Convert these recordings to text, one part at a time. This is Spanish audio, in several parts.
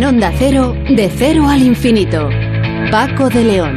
En Onda Cero, de cero al infinito. Paco de León.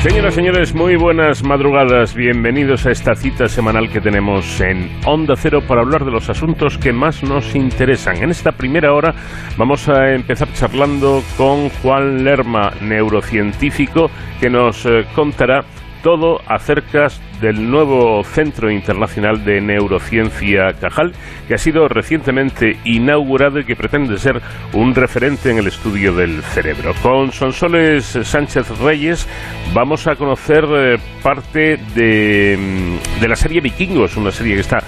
Señoras y señores, muy buenas madrugadas. Bienvenidos a esta cita semanal que tenemos en Onda Cero para hablar de los asuntos que más nos interesan. En esta primera hora vamos a empezar charlando con Juan Lerma, neurocientífico, que nos eh, contará todo acerca del nuevo Centro Internacional de Neurociencia Cajal, que ha sido recientemente inaugurado y que pretende ser un referente en el estudio del cerebro. Con Sonsoles Sánchez Reyes vamos a conocer eh, parte de, mm, de la serie Vikingos, una serie que está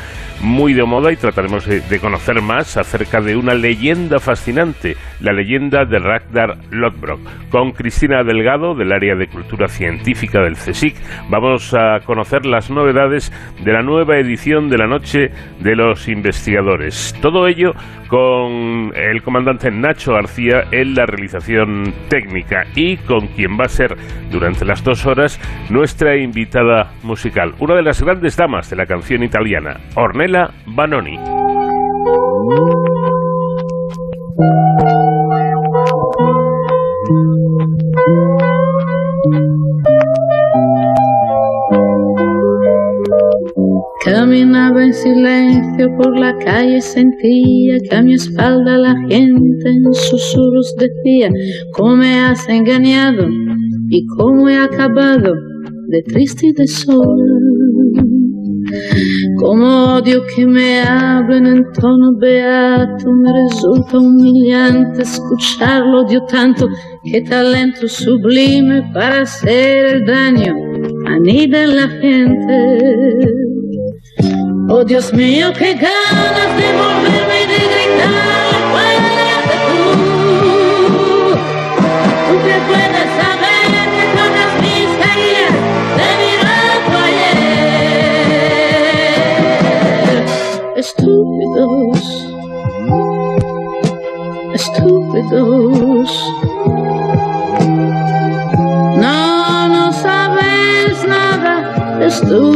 muy de moda y trataremos de, conocer más acerca de una leyenda fascinante, la leyenda de Ragnar Lodbrok. Con Cristina Delgado, del área de cultura científica del CSIC, vamos a conocer las novedades de la nueva edición de la Noche de los Investigadores. Todo ello con el comandante Nacho García en la realización técnica y con quien va a ser durante las dos horas nuestra invitada musical, una de las grandes damas de la canción italiana, Caminaba en silencio por la calle, sentía que a mi espalda la gente en susurros decía cómo me has engañado y cómo he acabado de triste y de sola. Como odio que me hablen en tono beato, me resulta humillante escucharlo, odio tanto que talento sublime para hacer daño anida en la gente. Oh Dios mío, qué ganas de volverme y de gritar, Estúpidos, estúpidos. No, no sabes nada, estúpidos.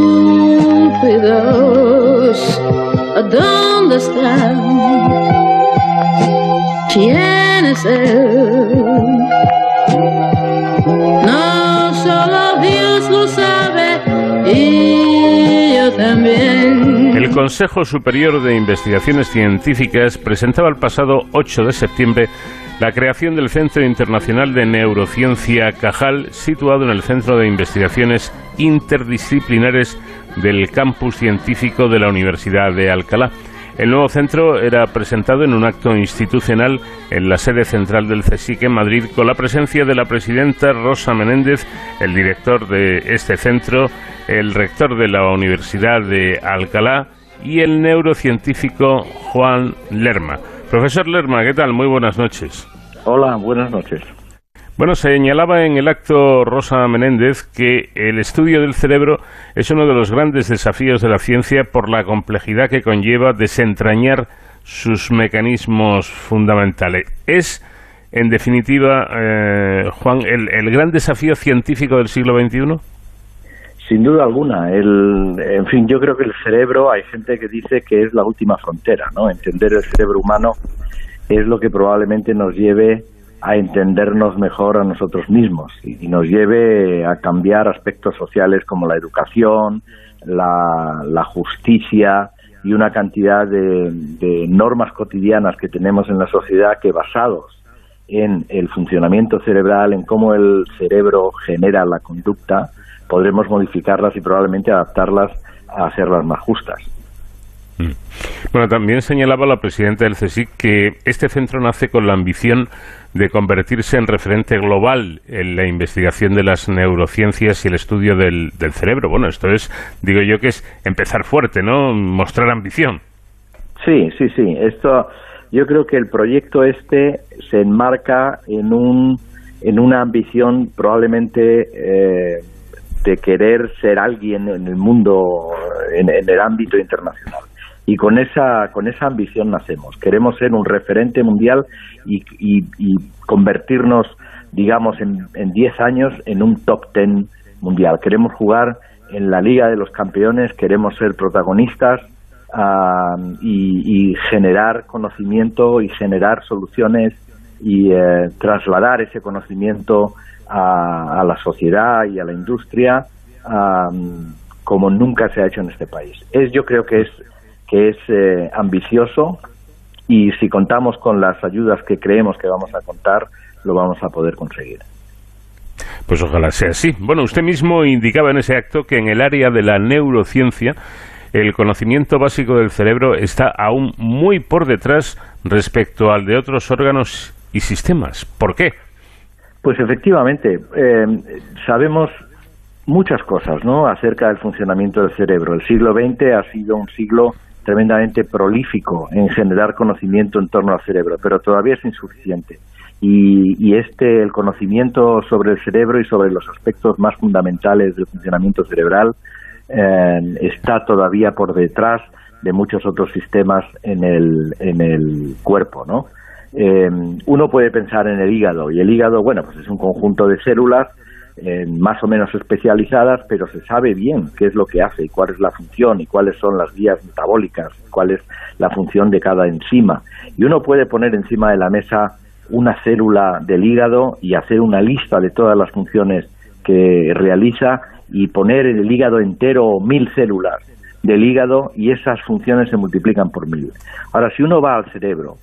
¿Dónde está? ¿Quién es él? No solo Dios lo sabe y yo también. El Consejo Superior de Investigaciones Científicas presentaba el pasado 8 de septiembre la creación del Centro Internacional de Neurociencia Cajal, situado en el Centro de Investigaciones Interdisciplinares del campus científico de la Universidad de Alcalá. El nuevo centro era presentado en un acto institucional en la sede central del CSIC en Madrid con la presencia de la presidenta Rosa Menéndez, el director de este centro, el rector de la Universidad de Alcalá y el neurocientífico Juan Lerma. Profesor Lerma, ¿qué tal? Muy buenas noches. Hola, buenas noches. Bueno, señalaba en el acto Rosa Menéndez que el estudio del cerebro es uno de los grandes desafíos de la ciencia por la complejidad que conlleva desentrañar sus mecanismos fundamentales. ¿Es, en definitiva, eh, Juan, el, gran desafío científico del siglo XXI? Sin duda alguna. El, en fin, yo creo que el cerebro, hay gente que dice que es la última frontera, ¿no? Entender el cerebro humano es lo que probablemente nos lleve a entendernos mejor a nosotros mismos y, nos lleve a cambiar aspectos sociales como la educación, la, justicia y una cantidad de, de, normas cotidianas que tenemos en la sociedad que basados en el funcionamiento cerebral, en cómo el cerebro genera la conducta, podremos modificarlas y probablemente adaptarlas a hacerlas más justas. Mm. Bueno, también señalaba la presidenta del CSIC que este centro nace con la ambición de convertirse en referente global en la investigación de las neurociencias y el estudio del, cerebro. Bueno, esto es, digo yo, que es empezar fuerte, ¿no? Mostrar ambición. Sí, sí, sí. Esto, yo creo que el proyecto este se enmarca en un en una ambición probablemente eh, de querer ser alguien en el mundo, en el ámbito internacional y con esa con esa ambición nacemos. Queremos ser un referente mundial y, convertirnos, digamos, en 10 años en un top 10 mundial. Queremos jugar en la Liga de los Campeones, queremos ser protagonistas y, generar conocimiento y generar soluciones y eh, trasladar ese conocimiento a, la sociedad y a la industria como nunca se ha hecho en este país. Es, yo creo que es, que es eh, ambicioso y si contamos con las ayudas que creemos que vamos a contar, lo vamos a poder conseguir. Pues ojalá sea así. Bueno, usted mismo indicaba en ese acto que en el área de la neurociencia el conocimiento básico del cerebro está aún muy por detrás respecto al de otros órganos y sistemas. ¿Por qué? Pues efectivamente, eh, sabemos muchas cosas ¿no? acerca del funcionamiento del cerebro. El siglo XX ha sido un siglo tremendamente prolífico en generar conocimiento en torno al cerebro, pero todavía es insuficiente. Y, este, el conocimiento sobre el cerebro y sobre los aspectos más fundamentales del funcionamiento cerebral eh, está todavía por detrás de muchos otros sistemas en el, en el cuerpo, ¿no? Eh, uno puede pensar en el hígado y el hígado, bueno, pues es un conjunto de células eh, más o menos especializadas, pero se sabe bien qué es lo que hace y cuál es la función y cuáles son las vías metabólicas, cuál es la función de cada enzima. Y uno puede poner encima de la mesa una célula del hígado y hacer una lista de todas las funciones que realiza y poner el hígado entero mil células del hígado y esas funciones se multiplican por mil. Ahora, si uno va al cerebro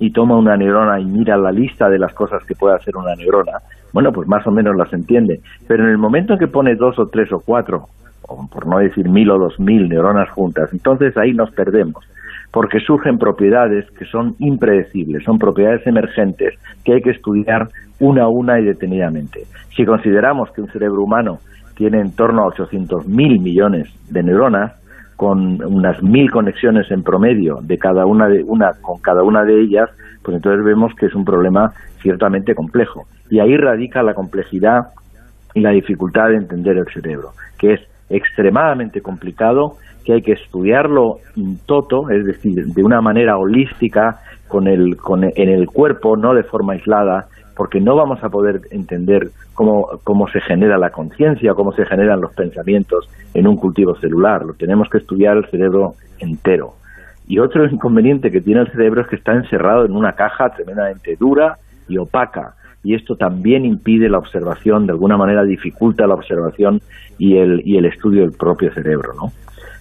y toma una neurona y mira la lista de las cosas que puede hacer una neurona, bueno, pues más o menos las entiende. Pero en el momento en que pone dos o tres o cuatro, o por no decir mil o dos mil neuronas juntas, entonces ahí nos perdemos, porque surgen propiedades que son impredecibles, son propiedades emergentes que hay que estudiar una a una y detenidamente. Si consideramos que un cerebro humano tiene en torno a 800 mil millones de neuronas, con unas mil conexiones en promedio de cada una de una con cada una de ellas, pues entonces vemos que es un problema ciertamente complejo. Y ahí radica la complejidad y la dificultad de entender el cerebro, que es extremadamente complicado, que hay que estudiarlo in toto, es decir, de una manera holística, con el, con en el cuerpo, no de forma aislada, porque no vamos a poder entender cómo, se genera la conciencia, cómo se generan los pensamientos en un cultivo celular. Lo tenemos que estudiar el cerebro entero. Y otro inconveniente que tiene el cerebro es que está encerrado en una caja tremendamente dura y opaca. Y esto también impide la observación, de alguna manera dificulta la observación y el, y el estudio del propio cerebro. ¿no?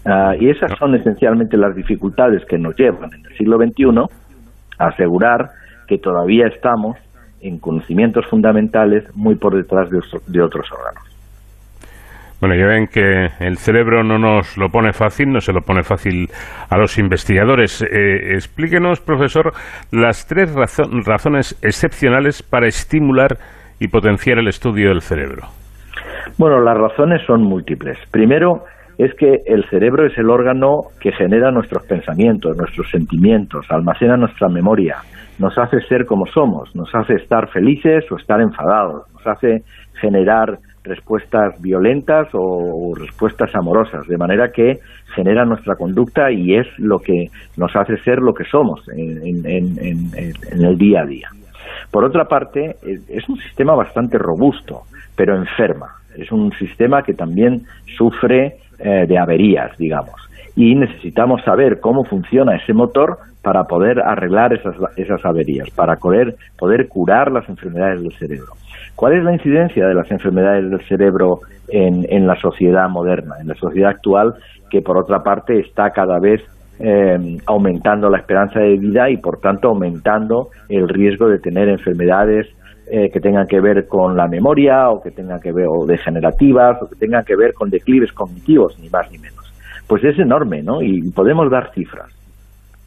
Ah, y esas son esencialmente las dificultades que nos llevan en el siglo XXI a asegurar que todavía estamos en conocimientos fundamentales muy por detrás de, otros órganos. Bueno, ya ven que el cerebro no nos lo pone fácil, no se lo pone fácil a los investigadores. Eh, explíquenos, profesor, las tres razones excepcionales para estimular y potenciar el estudio del cerebro. Bueno, las razones son múltiples. Primero, es que el cerebro es el órgano que genera nuestros pensamientos, nuestros sentimientos, almacena nuestra memoria, nos hace ser como somos, nos hace estar felices o estar enfadados, nos hace generar respuestas violentas o, respuestas amorosas, de manera que genera nuestra conducta y es lo que nos hace ser lo que somos en, el día a día. Por otra parte, es un sistema bastante robusto, pero enferma. Es un sistema que también sufre eh, de averías, digamos. Y necesitamos saber cómo funciona ese motor para poder arreglar esas, esas averías, para poder, poder curar las enfermedades del cerebro. ¿Cuál es la incidencia de las enfermedades del cerebro en, la sociedad moderna, en la sociedad actual, que por otra parte está cada vez eh, aumentando la esperanza de vida y por tanto aumentando el riesgo de tener enfermedades eh, que tengan que ver con la memoria o que tengan que ver o degenerativas o que tengan que ver con declives cognitivos ni más ni menos pues es enorme no y podemos dar cifras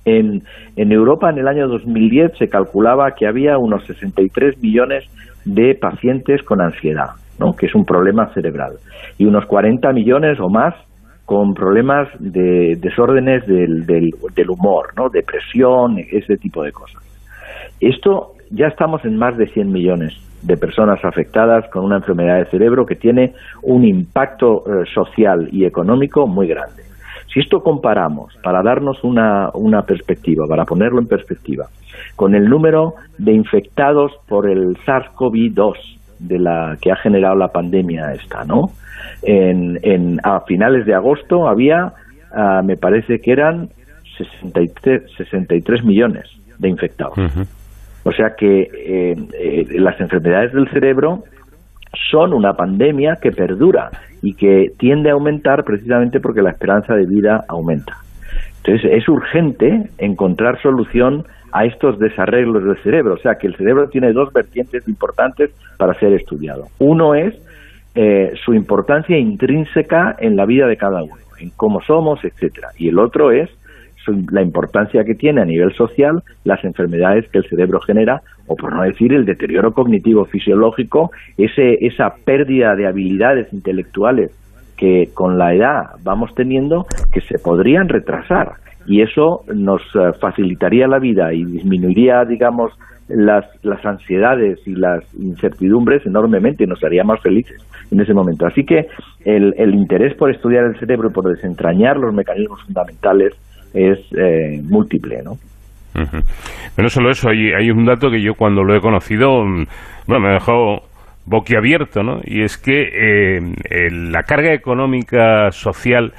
en, Europa en el año 2010 se calculaba que había unos 63 millones de pacientes con ansiedad, ¿no? que es un problema cerebral, y unos 40 millones o más con problemas de desórdenes del, del, del humor, ¿no? depresión, ese tipo de cosas. Esto ya estamos en más de 100 millones de personas afectadas con una enfermedad de cerebro que tiene un impacto eh, social y económico muy grande. Si esto comparamos, para darnos una, una perspectiva, para ponerlo en perspectiva, con el número de infectados por el SARS-CoV-2 de la que ha generado la pandemia esta, ¿no? En, a finales de agosto había ah, me parece que eran 63, 63 millones de infectados. O sea que eh, eh, las enfermedades del cerebro son una pandemia que perdura y que tiende a aumentar precisamente porque la esperanza de vida aumenta. Entonces es urgente encontrar solución a estos desarreglos del cerebro. O sea que el cerebro tiene dos vertientes importantes para ser estudiado. Uno es eh, su importancia intrínseca en la vida de cada uno, en cómo somos, etcétera. Y el otro es la importancia que tiene a nivel social las enfermedades que el cerebro genera, o por no decir el deterioro cognitivo fisiológico, ese, esa pérdida de habilidades intelectuales que con la edad vamos teniendo que se podrían retrasar y eso nos eh, facilitaría la vida y disminuiría, digamos, las, las ansiedades y las incertidumbres enormemente y nos haría más felices en ese momento. Así que el, el interés por estudiar el cerebro y por desentrañar los mecanismos fundamentales es eh, múltiple, ¿no? no solo eso, hay, un dato que yo cuando lo he conocido, mm, bueno, me dejado boquiabierto, ¿no? Y es que eh, la carga económica social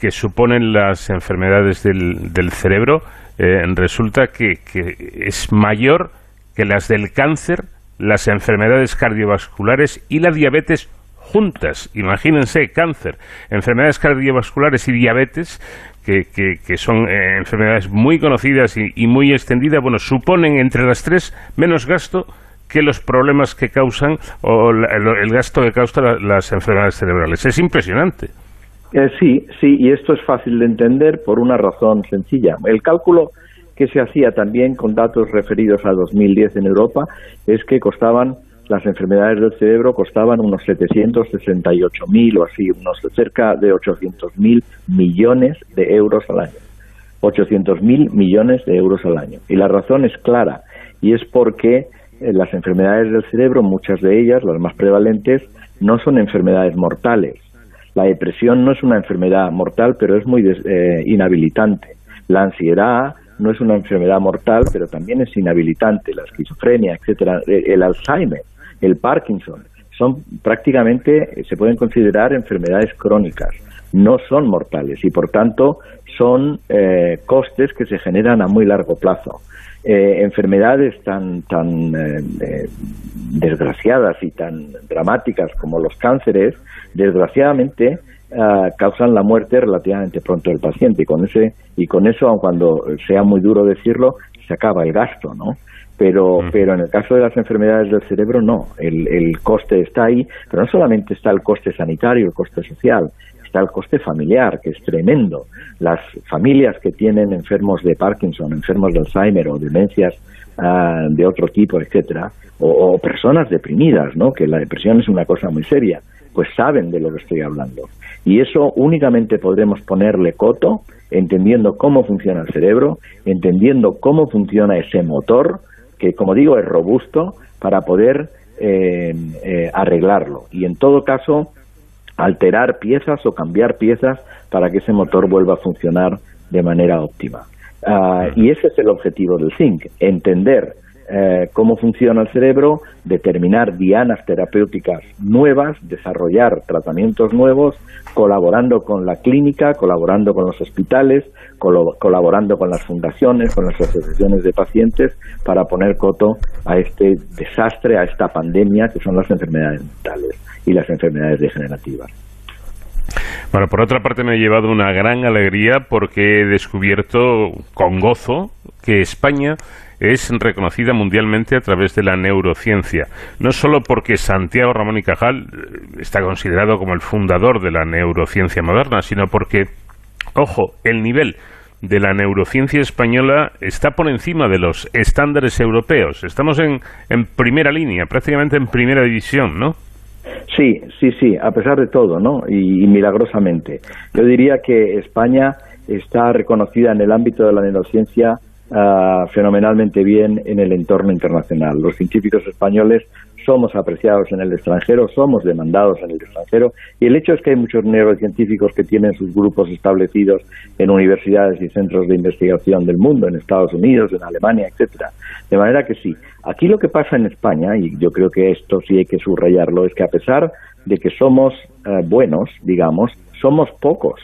que suponen las enfermedades del, del cerebro eh, resulta que, que, es mayor que las del cáncer, las enfermedades cardiovasculares y la diabetes juntas. Imagínense, cáncer, enfermedades cardiovasculares y diabetes, que, que, son eh, enfermedades muy conocidas y, muy extendidas, bueno, suponen entre las tres menos gasto que los problemas que causan o el, gasto que causan las enfermedades cerebrales. Es impresionante. Eh, sí, sí, y esto es fácil de entender por una razón sencilla. El cálculo que se hacía también con datos referidos a 2010 en Europa es que costaban las enfermedades del cerebro costaban unos 768.000 o así, unos cerca de 800.000 millones de euros al año. 800.000 millones de euros al año. Y la razón es clara, y es porque eh, las enfermedades del cerebro, muchas de ellas, las más prevalentes, no son enfermedades mortales. La depresión no es una enfermedad mortal, pero es muy eh, inhabilitante. La ansiedad no es una enfermedad mortal, pero también es inhabilitante. La esquizofrenia, etcétera. el Alzheimer el Parkinson, son prácticamente, se pueden considerar enfermedades crónicas, no son mortales y por tanto son eh, costes que se generan a muy largo plazo. Eh, enfermedades tan, tan eh, desgraciadas y tan dramáticas como los cánceres, desgraciadamente ah, causan la muerte relativamente pronto del paciente y con ese y con eso, aun cuando sea muy duro decirlo, se acaba el gasto, ¿no? Pero, pero en el caso de las enfermedades del cerebro no, el, el coste está ahí, pero no solamente está el coste sanitario, el coste social, está el coste familiar, que es tremendo. Las familias que tienen enfermos de Parkinson, enfermos de Alzheimer o demencias ah, de otro tipo, etcétera, o, personas deprimidas, ¿no? que la depresión es una cosa muy seria, pues saben de lo que estoy hablando. Y eso únicamente podremos ponerle coto entendiendo cómo funciona el cerebro, entendiendo cómo funciona ese motor, que como digo es robusto para poder eh, eh, arreglarlo y en todo caso alterar piezas o cambiar piezas para que ese motor vuelva a funcionar de manera óptima. Ah, y ese es el objetivo del zinc, entender eh, cómo funciona el cerebro, determinar dianas terapéuticas nuevas, desarrollar tratamientos nuevos, colaborando con la clínica, colaborando con los hospitales, colaborando con las fundaciones, con las asociaciones de pacientes, para poner coto a este desastre, a esta pandemia que son las enfermedades mentales y las enfermedades degenerativas. Bueno, por otra parte me ha llevado una gran alegría porque he descubierto con gozo que España es reconocida mundialmente a través de la neurociencia, no solo porque Santiago Ramón y Cajal eh, está considerado como el fundador de la neurociencia moderna, sino porque, ojo, el nivel de la neurociencia española está por encima de los estándares europeos. Estamos en, en primera línea, prácticamente en primera división, ¿no? Sí, sí, sí, a pesar de todo, ¿no? y milagrosamente. Yo diría que España está reconocida en el ámbito de la neurociencia uh, fenomenalmente bien en el entorno internacional. Los científicos españoles somos apreciados en el extranjero, somos demandados en el extranjero y el hecho es que hay muchos neurocientíficos que tienen sus grupos establecidos en universidades y centros de investigación del mundo, en Estados Unidos, en Alemania, etcétera. De manera que sí, aquí lo que pasa en España, y yo creo que esto sí hay que subrayarlo, es que a pesar de que somos uh, buenos, digamos, somos pocos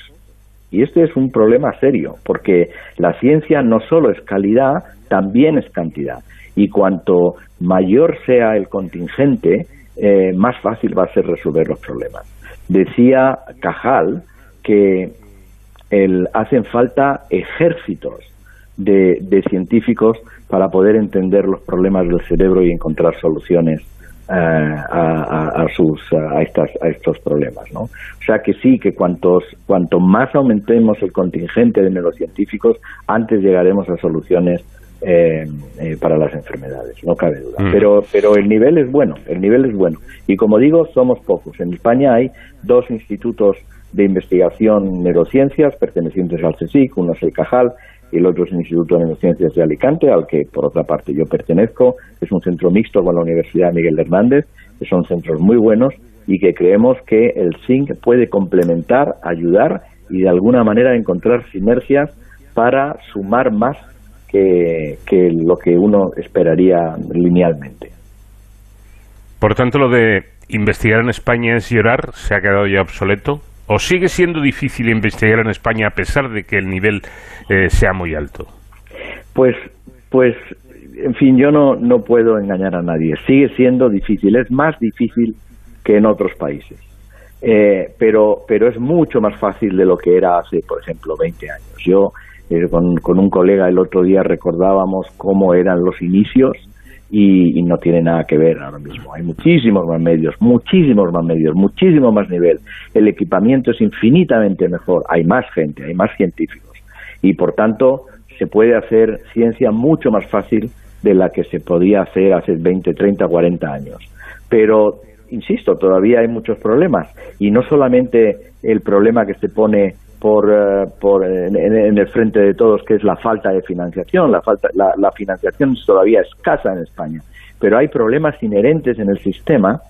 Y este es un problema serio, porque la ciencia no solo es calidad, también es cantidad. Y cuanto mayor sea el contingente, eh, más fácil va a ser resolver los problemas. Decía Cajal que hacen falta ejércitos de, científicos para poder entender los problemas del cerebro y encontrar soluciones eh, a, a estos problemas no o sea que sí que cuantos cuanto más aumentemos el contingente de neurocientíficos antes llegaremos a soluciones eh, eh, para las enfermedades, no cabe duda. Mm. Pero, pero el nivel es bueno, el nivel es bueno. Y como digo, somos pocos. En España hay dos institutos de investigación neurociencias pertenecientes al CSIC, uno es el Cajal y el otro es el Instituto de Neurociencias de Alicante, al que por otra parte yo pertenezco. Es un centro mixto con la Universidad Miguel Hernández, que son centros muy buenos y que creemos que el SINC puede complementar, ayudar y de alguna manera encontrar sinergias para sumar más que, lo que uno esperaría linealmente. Por tanto, lo de investigar en España es llorar, ¿se ha quedado ya obsoleto? ¿O sigue siendo difícil investigar en España a pesar de que el nivel eh, sea muy alto? Pues, pues, en fin, yo no, no puedo engañar a nadie. Sigue siendo difícil, es más difícil que en otros países. Eh, pero, pero es mucho más fácil de lo que era hace, por ejemplo, 20 años. Yo eh, con, un colega el otro día recordábamos cómo eran los inicios y, no tiene nada que ver ahora mismo. Hay muchísimos más medios, muchísimos más medios, muchísimo más nivel. El equipamiento es infinitamente mejor, hay más gente, hay más científicos y por tanto se puede hacer ciencia mucho más fácil de la que se podía hacer hace 20, 30, 40 años. Pero, insisto, todavía hay muchos problemas y no solamente el problema que se pone por, eh, por en, el frente de todos, que es la falta de financiación. La, falta, la, financiación es todavía escasa en España, pero hay problemas inherentes en el sistema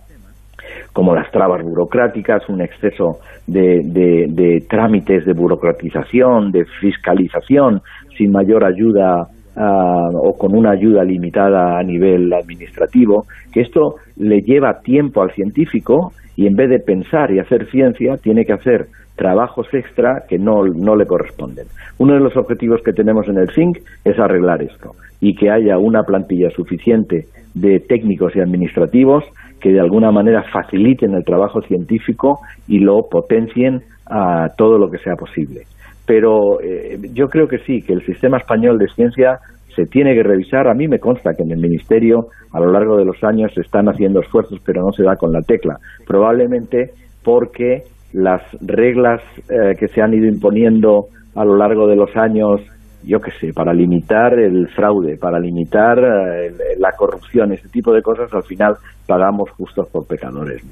como las trabas burocráticas, un exceso de, de, trámites de burocratización, de fiscalización, sin mayor ayuda ah, o con una ayuda limitada a nivel administrativo, que esto le lleva tiempo al científico y en vez de pensar y hacer ciencia, tiene que hacer trabajos extra que no, no le corresponden. Uno de los objetivos que tenemos en el FINC es arreglar esto y que haya una plantilla suficiente de técnicos y administrativos que de alguna manera faciliten el trabajo científico y lo potencien a todo lo que sea posible. Pero eh, yo creo que sí, que el sistema español de ciencia se tiene que revisar. A mí me consta que en el Ministerio a lo largo de los años se están haciendo esfuerzos, pero no se da con la tecla. Probablemente porque las reglas eh, que se han ido imponiendo a lo largo de los años, yo qué sé, para limitar el fraude, para limitar eh, la corrupción, ese tipo de cosas, al final pagamos justos por pecadores.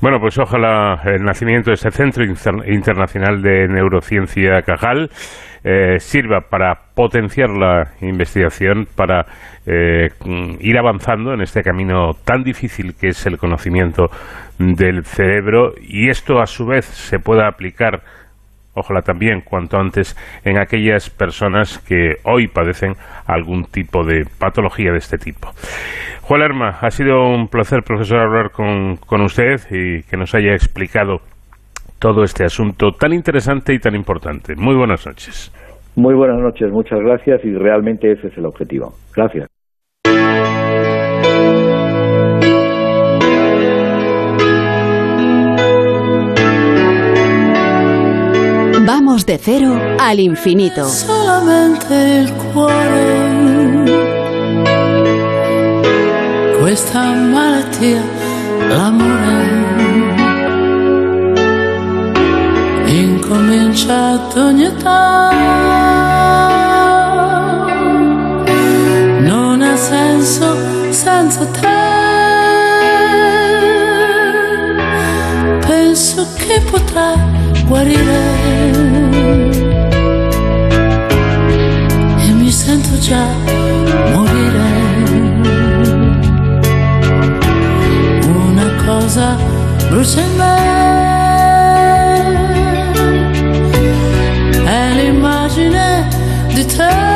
Bueno, pues ojalá el nacimiento de este Centro Internacional de Neurociencia Cajal eh, sirva para potenciar la investigación, para eh, ir avanzando en este camino tan difícil que es el conocimiento del cerebro y esto a su vez se pueda aplicar ojalá también cuanto antes en aquellas personas que hoy padecen algún tipo de patología de este tipo. Juan Lerma, ha sido un placer, profesor, hablar con, con usted y que nos haya explicado todo este asunto tan interesante y tan importante. Muy buenas noches. Muy buenas noches, muchas gracias y realmente ese es el objetivo. Gracias. Vamos de cero al infinito. Solamente el cuore. Questa malattia, l'amore. Incomincia ad ogni età. Non ha senso senza te. Penso che potrà guarire e mi sento già morire. Una cosa brucia in me, è l'immagine di te.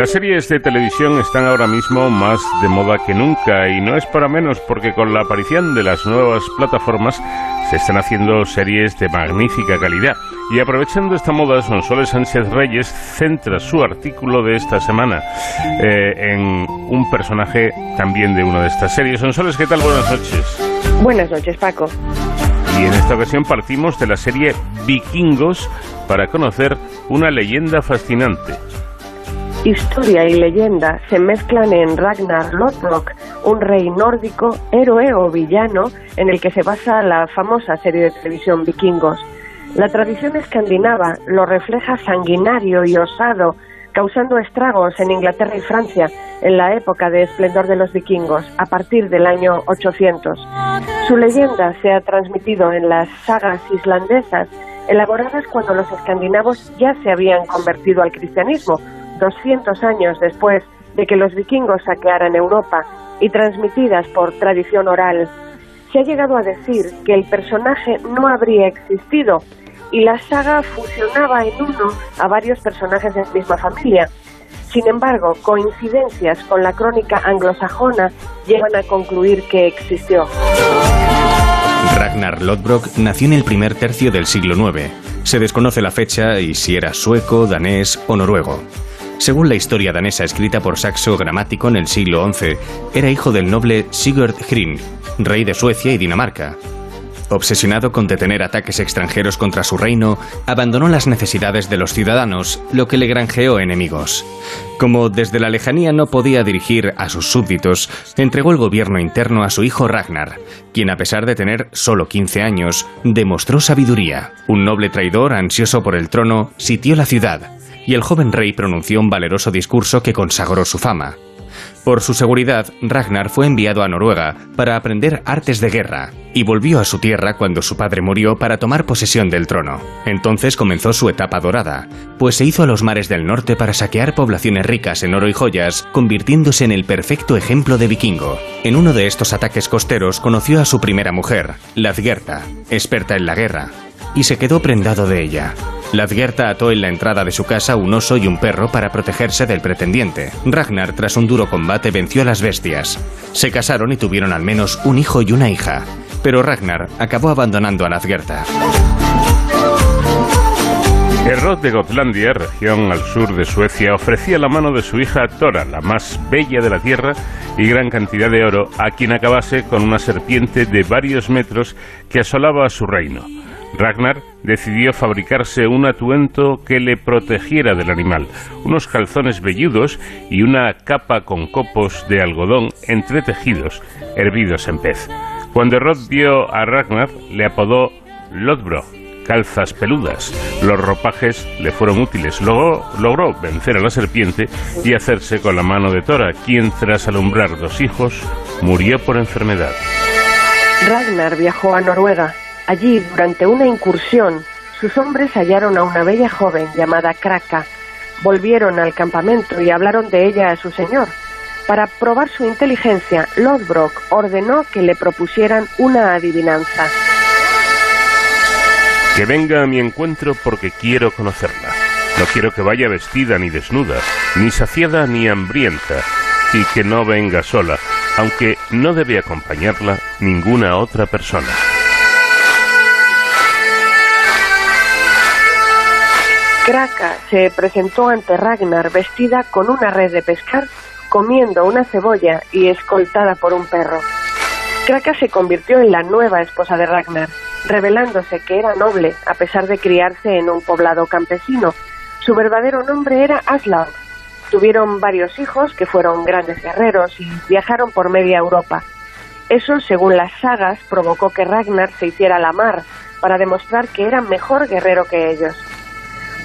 Las series de televisión están ahora mismo más de moda que nunca y no es para menos porque con la aparición de las nuevas plataformas se están haciendo series de magnífica calidad. Y aprovechando esta moda, Sonsoles Sánchez Reyes centra su artículo de esta semana eh, en un personaje también de una de estas series. Sonsoles, ¿qué tal? Buenas noches. Buenas noches, Paco. Y en esta ocasión partimos de la serie Vikingos para conocer una leyenda fascinante. Historia y leyenda se mezclan en Ragnar Lothbrok, un rey nórdico, héroe o villano en el que se basa la famosa serie de televisión Vikingos. La tradición escandinava lo refleja sanguinario y osado, causando estragos en Inglaterra y Francia en la época de esplendor de los vikingos, a partir del año 800. Su leyenda se ha transmitido en las sagas islandesas, elaboradas cuando los escandinavos ya se habían convertido al cristianismo, 200 años después de que los vikingos saquearan Europa y transmitidas por tradición oral, se ha llegado a decir que el personaje no habría existido y la saga fusionaba en uno a varios personajes de la misma familia. Sin embargo, coincidencias con la crónica anglosajona llevan a concluir que existió. Ragnar Lodbrok nació en el primer tercio del siglo IX. Se desconoce la fecha y si era sueco, danés o noruego. Según la historia danesa escrita por Saxo Gramático en el siglo XI, era hijo del noble Sigurd Hrin, rey de Suecia y Dinamarca. Obsesionado con detener ataques extranjeros contra su reino, abandonó las necesidades de los ciudadanos, lo que le granjeó enemigos. Como desde la lejanía no podía dirigir a sus súbditos, entregó el gobierno interno a su hijo Ragnar, quien a pesar de tener solo 15 años, demostró sabiduría. Un noble traidor ansioso por el trono sitió la ciudad, y el joven rey pronunció un valeroso discurso que consagró su fama. Por su seguridad, Ragnar fue enviado a Noruega para aprender artes de guerra y volvió a su tierra cuando su padre murió para tomar posesión del trono. Entonces comenzó su etapa dorada, pues se hizo a los mares del norte para saquear poblaciones ricas en oro y joyas, convirtiéndose en el perfecto ejemplo de vikingo. En uno de estos ataques costeros conoció a su primera mujer, Ladgerta, experta en la guerra, y se quedó prendado de ella. Ladgerta ató en la entrada de su casa un oso y un perro para protegerse del pretendiente. Ragnar, tras un duro combate, venció a las bestias. Se casaron y tuvieron al menos un hijo y una hija. Pero Ragnar acabó abandonando a Ladgerta. Herod de Gotlandia, región al sur de Suecia, ofrecía la mano de su hija Tora, la más bella de la tierra, y gran cantidad de oro a quien acabase con una serpiente de varios metros que asolaba a su reino. Ragnar decidió fabricarse un atuendo que le protegiera del animal, unos calzones velludos y una capa con copos de algodón entretejidos, hervidos en pez. Cuando Rod vio a Ragnar, le apodó Lodbro, calzas peludas. Los ropajes le fueron útiles. Luego logró vencer a la serpiente y hacerse con la mano de Tora, quien tras alumbrar dos hijos murió por enfermedad. Ragnar viajó a Noruega Allí, durante una incursión, sus hombres hallaron a una bella joven llamada Kraka. Volvieron al campamento y hablaron de ella a su señor. Para probar su inteligencia, Lodbrok ordenó que le propusieran una adivinanza. Que venga a mi encuentro porque quiero conocerla. No quiero que vaya vestida ni desnuda, ni saciada ni hambrienta, y que no venga sola, aunque no debe acompañarla ninguna otra persona. Kraka se presentó ante Ragnar vestida con una red de pescar, comiendo una cebolla y escoltada por un perro. Kraka se convirtió en la nueva esposa de Ragnar, revelándose que era noble a pesar de criarse en un poblado campesino. Su verdadero nombre era Aslaug. Tuvieron varios hijos que fueron grandes guerreros y viajaron por media Europa. Eso, según las sagas, provocó que Ragnar se hiciera la mar para demostrar que era mejor guerrero que ellos.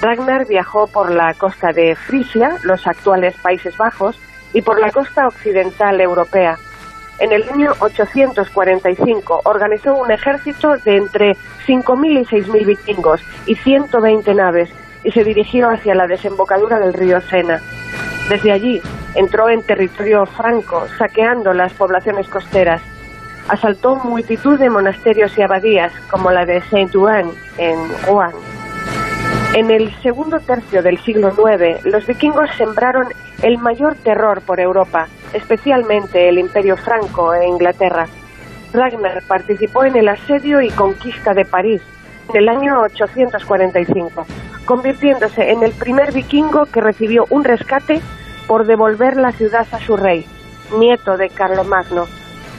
Ragnar viajó por la costa de Frisia, los actuales Países Bajos, y por la costa occidental europea. En el año 845 organizó un ejército de entre 5.000 y 6.000 vikingos y 120 naves y se dirigió hacia la desembocadura del río Sena. Desde allí entró en territorio franco, saqueando las poblaciones costeras. Asaltó multitud de monasterios y abadías, como la de Saint-Ouen en Rouen. En el segundo tercio del siglo IX, los vikingos sembraron el mayor terror por Europa, especialmente el Imperio Franco e Inglaterra. Ragnar participó en el asedio y conquista de París en el año 845, convirtiéndose en el primer vikingo que recibió un rescate por devolver la ciudad a su rey, nieto de Carlomagno.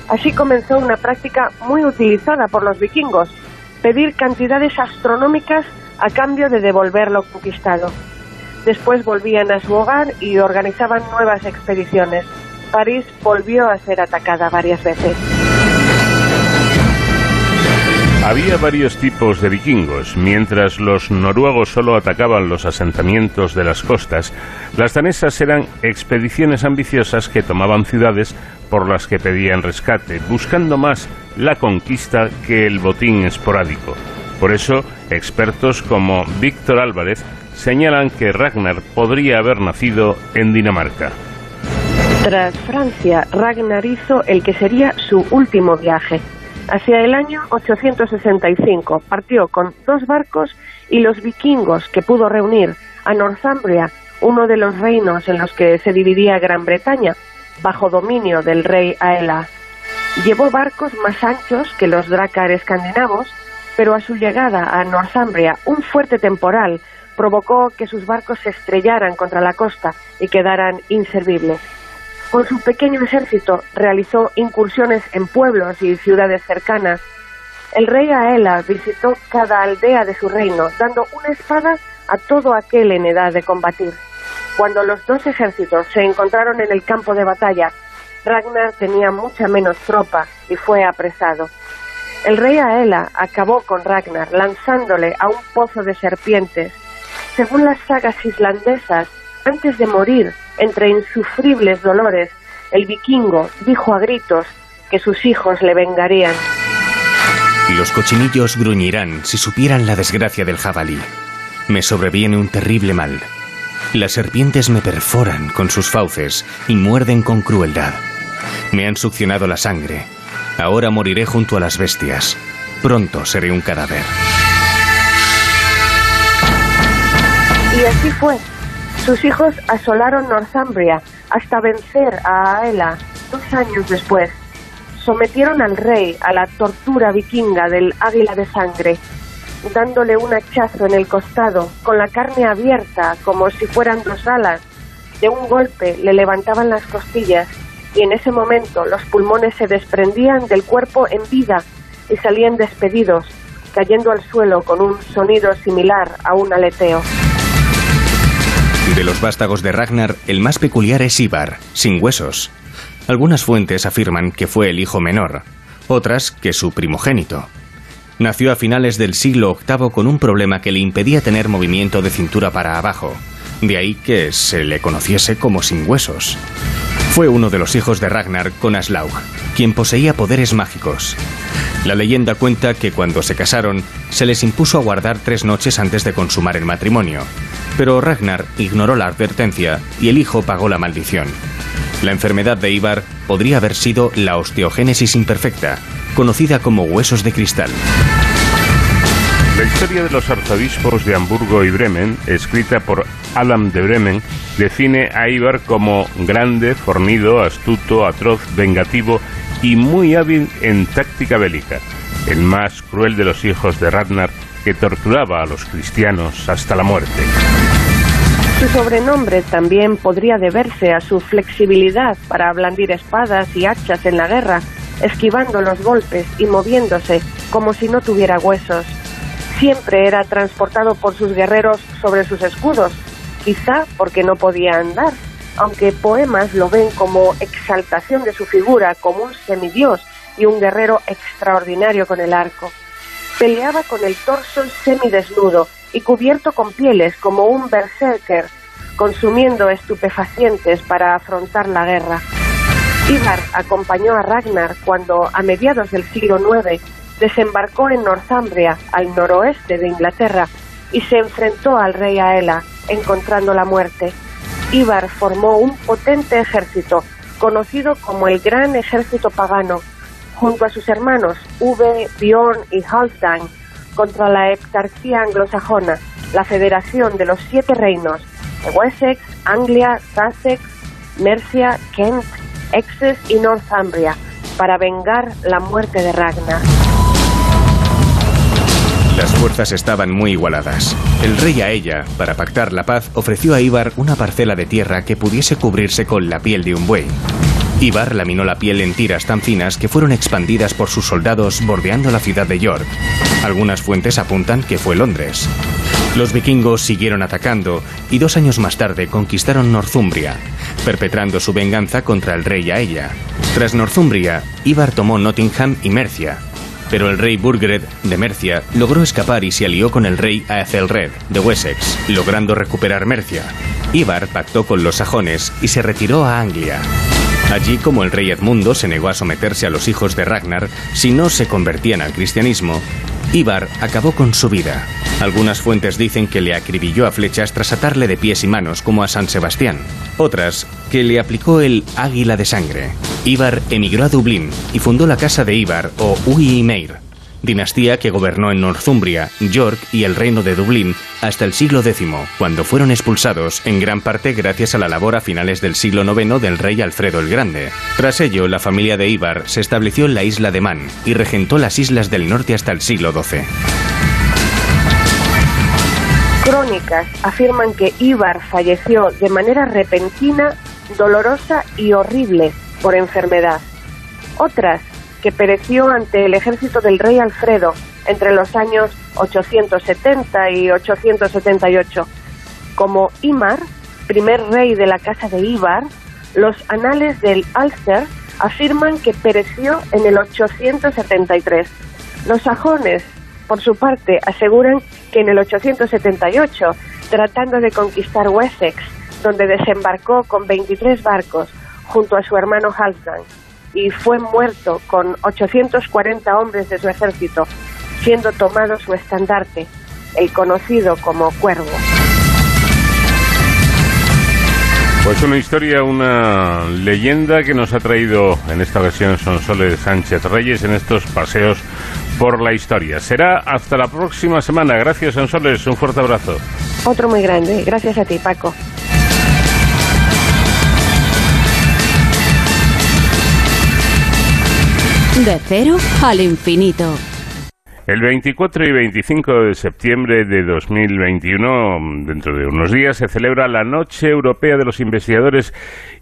Así comenzó una práctica muy utilizada por los vikingos, pedir cantidades astronómicas a cambio de devolver lo conquistado. Después volvían a su hogar y organizaban nuevas expediciones. París volvió a ser atacada varias veces. Había varios tipos de vikingos. Mientras los noruegos solo atacaban los asentamientos de las costas, las danesas eran expediciones ambiciosas que tomaban ciudades por las que pedían rescate, buscando más la conquista que el botín esporádico. Por eso, expertos como Víctor Álvarez señalan que Ragnar podría haber nacido en Dinamarca. Tras Francia, Ragnar hizo el que sería su último viaje. Hacia el año 865 partió con dos barcos y los vikingos que pudo reunir a Northumbria, uno de los reinos en los que se dividía Gran Bretaña, bajo dominio del rey Aela. Llevó barcos más anchos que los drácar escandinavos, pero a su llegada a Northumbria un fuerte temporal provocó que sus barcos se estrellaran contra la costa y quedaran inservibles. Con su pequeño ejército realizó incursiones en pueblos y ciudades cercanas. El rey Aela visitó cada aldea de su reino, dando una espada a todo aquel en edad de combatir. Cuando los dos ejércitos se encontraron en el campo de batalla, Ragnar tenía mucha menos tropa y fue apresado. El rey Aela acabó con Ragnar lanzándole a un pozo de serpientes. Según las sagas islandesas, antes de morir, entre insufribles dolores, el vikingo dijo a gritos que sus hijos le vengarían. Los cochinillos gruñirán si supieran la desgracia del jabalí. Me sobreviene un terrible mal. Las serpientes me perforan con sus fauces y muerden con crueldad. Me han succionado la sangre. Ahora moriré junto a las bestias. Pronto seré un cadáver. Y así fue. Sus hijos asolaron Northumbria hasta vencer a Aela dos años después. Sometieron al rey a la tortura vikinga del águila de sangre, dándole un hachazo en el costado, con la carne abierta como si fueran dos alas. De un golpe le levantaban las costillas y en ese momento los pulmones se desprendían del cuerpo en vida y salían despedidos, cayendo al suelo con un sonido similar a un aleteo. De los vástagos de Ragnar, el más peculiar es Ivar, sin huesos. Algunas fuentes afirman que fue el hijo menor, otras que su primogénito. Nació a finales del siglo VIII con un problema que le impedía tener movimiento de cintura para abajo, de ahí que se le conociese como sin huesos. Fue uno de los hijos de Ragnar con Aslaug, quien poseía poderes mágicos. La leyenda cuenta que cuando se casaron se les impuso aguardar tres noches antes de consumar el matrimonio, pero Ragnar ignoró la advertencia y el hijo pagó la maldición. La enfermedad de Ivar podría haber sido la osteogénesis imperfecta, conocida como huesos de cristal. La historia de los arzobispos de Hamburgo y Bremen, escrita por Adam de Bremen, define a Ivar como grande, fornido, astuto, atroz, vengativo y muy hábil en táctica bélica, el más cruel de los hijos de Ragnar que torturaba a los cristianos hasta la muerte. Su sobrenombre también podría deberse a su flexibilidad para blandir espadas y hachas en la guerra, esquivando los golpes y moviéndose como si no tuviera huesos. Siempre era transportado por sus guerreros sobre sus escudos, quizá porque no podía andar, aunque poemas lo ven como exaltación de su figura, como un semidios y un guerrero extraordinario con el arco. Peleaba con el torso semidesnudo y cubierto con pieles como un berserker, consumiendo estupefacientes para afrontar la guerra. Ivar acompañó a Ragnar cuando, a mediados del siglo IX, desembarcó en Northumbria, al noroeste de Inglaterra, y se enfrentó al rey Aela, encontrando la muerte. Ivar formó un potente ejército, conocido como el Gran Ejército Pagano, junto a sus hermanos Uwe, Bjorn y Halfdan contra la heptarquía anglosajona, la federación de los siete reinos de Wessex, Anglia, Sussex, Mercia, Kent, Essex y Northumbria, para vengar la muerte de Ragnar. Las fuerzas estaban muy igualadas. El rey a ella, para pactar la paz, ofreció a Ivar una parcela de tierra que pudiese cubrirse con la piel de un buey. Ivar laminó la piel en tiras tan finas que fueron expandidas por sus soldados bordeando la ciudad de York. Algunas fuentes apuntan que fue Londres. Los vikingos siguieron atacando y dos años más tarde conquistaron Northumbria, perpetrando su venganza contra el rey a ella. Tras Northumbria, Ivar tomó Nottingham y Mercia, pero el rey Burgred de Mercia logró escapar y se alió con el rey Aethelred de Wessex, logrando recuperar Mercia. Ivar pactó con los sajones y se retiró a Anglia. Allí, como el rey Edmundo se negó a someterse a los hijos de Ragnar si no se convertían al cristianismo, Ivar acabó con su vida. Algunas fuentes dicen que le acribilló a flechas tras atarle de pies y manos como a San Sebastián. Otras, que le aplicó el águila de sangre. Ivar emigró a Dublín y fundó la casa de Ivar o Ui Meir, dinastía que gobernó en Northumbria, York y el reino de Dublín hasta el siglo X, cuando fueron expulsados, en gran parte gracias a la labor a finales del siglo IX del rey Alfredo el Grande. Tras ello, la familia de Ivar se estableció en la isla de Man y regentó las islas del norte hasta el siglo XII. Crónicas afirman que Ivar falleció de manera repentina, dolorosa y horrible por enfermedad. Otras que pereció ante el ejército del rey Alfredo entre los años 870 y 878. Como Imar, primer rey de la casa de Ibar, los anales del Ulster afirman que pereció en el 873. Los sajones, por su parte, aseguran que en el 878, tratando de conquistar Wessex, donde desembarcó con 23 barcos junto a su hermano Halfdan, y fue muerto con 840 hombres de su ejército, siendo tomado su estandarte, el conocido como Cuervo. Pues una historia, una leyenda que nos ha traído en esta ocasión Sonsoles Sánchez Reyes en estos paseos por la historia. Será hasta la próxima semana. Gracias Sonsoles, un fuerte abrazo. Otro muy grande. Gracias a ti, Paco. De cero al infinito. El 24 y 25 de septiembre de 2021, dentro de unos días, se celebra la Noche Europea de los Investigadores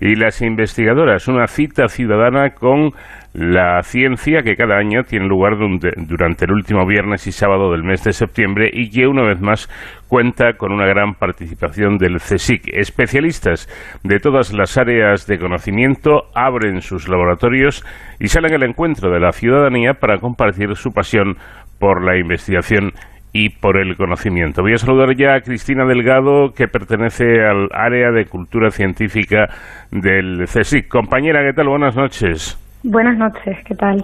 y las Investigadoras, una cita ciudadana con la ciencia que cada año tiene lugar durante el último viernes y sábado del mes de septiembre y que una vez más cuenta con una gran participación del CSIC. Especialistas de todas las áreas de conocimiento abren sus laboratorios y salen al encuentro de la ciudadanía para compartir su pasión por la investigación y por el conocimiento. Voy a saludar ya a Cristina Delgado, que pertenece al área de cultura científica del CSIC. Compañera, ¿qué tal? Buenas noches. Buenas noches, ¿qué tal?